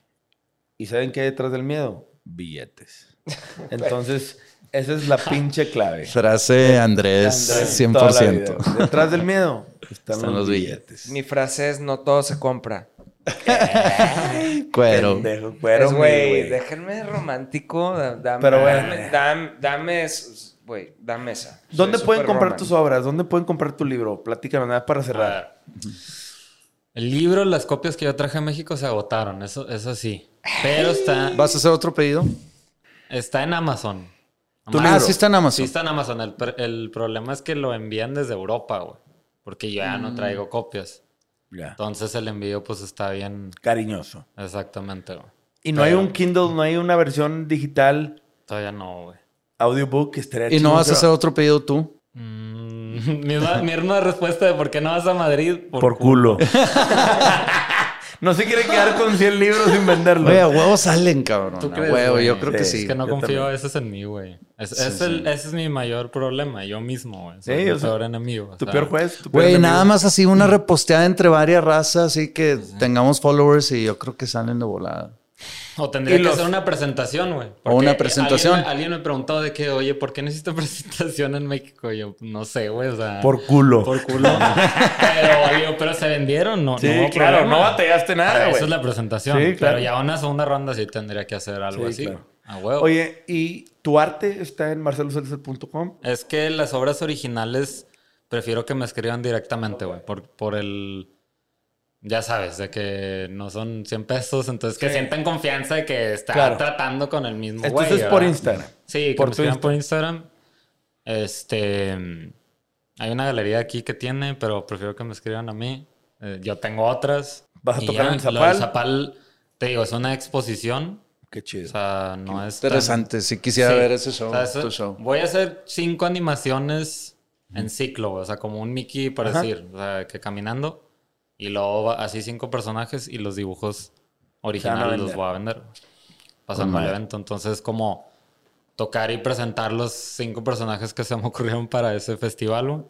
¿Y saben qué hay detrás del miedo? Billetes. Entonces, esa es la pinche clave. Frase Andrés, Andrés, toda la 100%. vida. Detrás del miedo están, Están los, billetes. Mi frase es: no todo se compra. Cuero. Pendejo, cuero, güey, déjenme romántico. Dame, Pero bueno. dame, dame, dame es- güey, dame esa. ¿Dónde Soy pueden comprar tus obras? ¿Dónde pueden comprar tu libro? Platícanos nada para cerrar. El libro, las copias que yo traje a México se agotaron, eso, eso sí. Pero está, ¿Vas a hacer otro pedido? está en Amazon. Tu Ah, sí está en Sí Amazon. está en Amazon. El, pr- el problema es que lo envían desde Europa, güey. Porque yo ya no traigo copias. Ya. Entonces el envío pues está bien. Cariñoso. Exactamente, güey. Y no hay un Kindle, no hay una versión digital, Todavía no, güey. audiobook que estaría ¿Y no vas a hacer otro pedido tú? Mm, misma, misma respuesta de por qué no vas a Madrid. Por culo. no se quiere quedar con 100 libros sin venderlos. Oye, a huevos salen, cabrón. ¿Tú A crees, huevo, yo creo que Sí. Es que no yo confío también. a veces en mí, güey. Es, es el- ese es mi mayor problema, yo mismo, güey. Soy Sí, mi peor enemigo. o tu peor juez. tu peor Güey, nada más así una reposteada entre varias razas, así que tengamos followers y yo creo que salen de volada. O tendría que hacer una presentación, güey. O una presentación. Alguien, me- alguien me preguntó de que, oye, ¿por qué necesito presentación en México? Y yo, no sé, güey, o sea... Por culo. Por culo. pero, digo, pero se vendieron, ¿no? Sí, no hubo claro, problema. no batallaste nada, güey. Eso es la presentación. Sí, claro. Pero ya una segunda ronda sí tendría que hacer algo Sí, así. claro. A huevo. Oye, ¿y tu arte está en marceloseltzer.com? Es que las obras originales prefiero que me escriban directamente, güey. Por, por el. Ya sabes, de que no son 100 pesos, entonces que Sí. sientan confianza de que está Claro. tratando con el mismo güey. Entonces por ¿verdad? Instagram. Sí, que Por tu escriban por Instagram. Este. Hay una galería aquí que tiene, pero prefiero que me escriban a mí. Eh, yo tengo otras. ¿Vas a tocar ya, en lo del Zapal? Zapal, te digo, es una exposición. Qué chido. O sea, no es. tan- Interesante, si quisiera Sí. ver ese show, O sea, eso- tu show. Voy a hacer cinco animaciones en ciclo, o sea, como un Mickey, por Ajá. decir, o sea, que caminando. Y luego así cinco personajes y los dibujos originales los voy a vender. Pasando el evento. Entonces, como tocar y presentar los cinco personajes que se me ocurrieron para ese festival.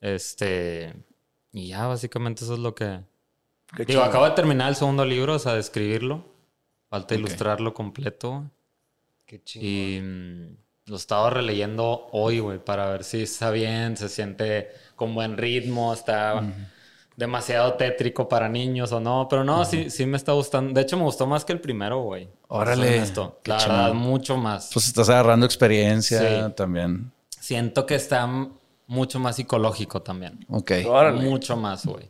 Este. Y ya, básicamente eso es lo que. Qué Digo, chido. acabo de terminar el segundo libro, o sea, de escribirlo. Falta ilustrarlo completo. Qué chingón. Y mm, lo estaba releyendo hoy, güey, para ver si está bien, se siente con buen ritmo, está demasiado tétrico para niños o no. Pero no, sí, sí me está gustando. De hecho, me gustó más que el primero, güey. Órale, qué La verdad, mucho más. Pues estás agarrando experiencia Sí. también. Siento que está mucho más psicológico también. Ok. Órale. Mucho más, güey.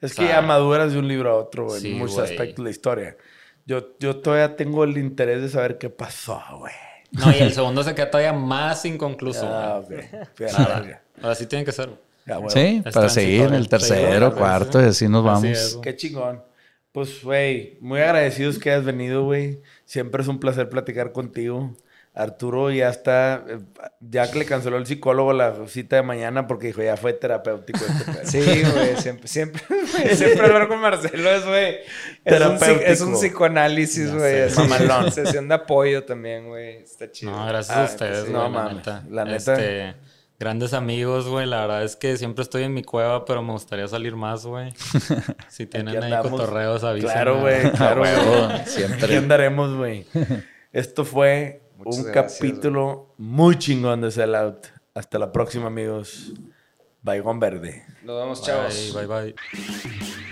Es O que ya maduras de un libro a otro, güey. sí, en muchos güey. aspectos de la historia. Yo, yo todavía tengo el interés de saber qué pasó, güey. No, y el segundo se queda todavía más inconcluso, Ah, güey. ok. Fui a la verga. Ahora sí tiene que ser. Ya. Sí, Es para seguir transitorio. el tercero, Sí, cuarto y así nos Así vamos. es, güey. Qué chingón. Pues, güey, muy agradecidos que hayas venido, güey. Siempre es un placer platicar contigo. Arturo ya está, eh, ya que le canceló el psicólogo la cita de mañana porque dijo, ya fue terapéutico este. Sí, güey, siempre, siempre, güey, siempre hablar con Marcelo es, güey, es un, es un psicoanálisis, güey, así, Mamalón. sesión de apoyo también, güey, está chido. No, gracias Ah, a ustedes, sí, güey, no la mames. neta. La neta. Este, grandes amigos, güey. La verdad es que siempre estoy en mi cueva, pero me gustaría salir más, güey. Si tienen ahí cotorreos, avísenme. Claro, güey, claro, güey. siempre. Aquí andaremos, güey. Esto fue Muchas un gracias, capítulo muy chingón de Sell Out. Hasta la próxima, amigos. Baigón Verde. Nos vemos, chavos. Bye, bye, bye.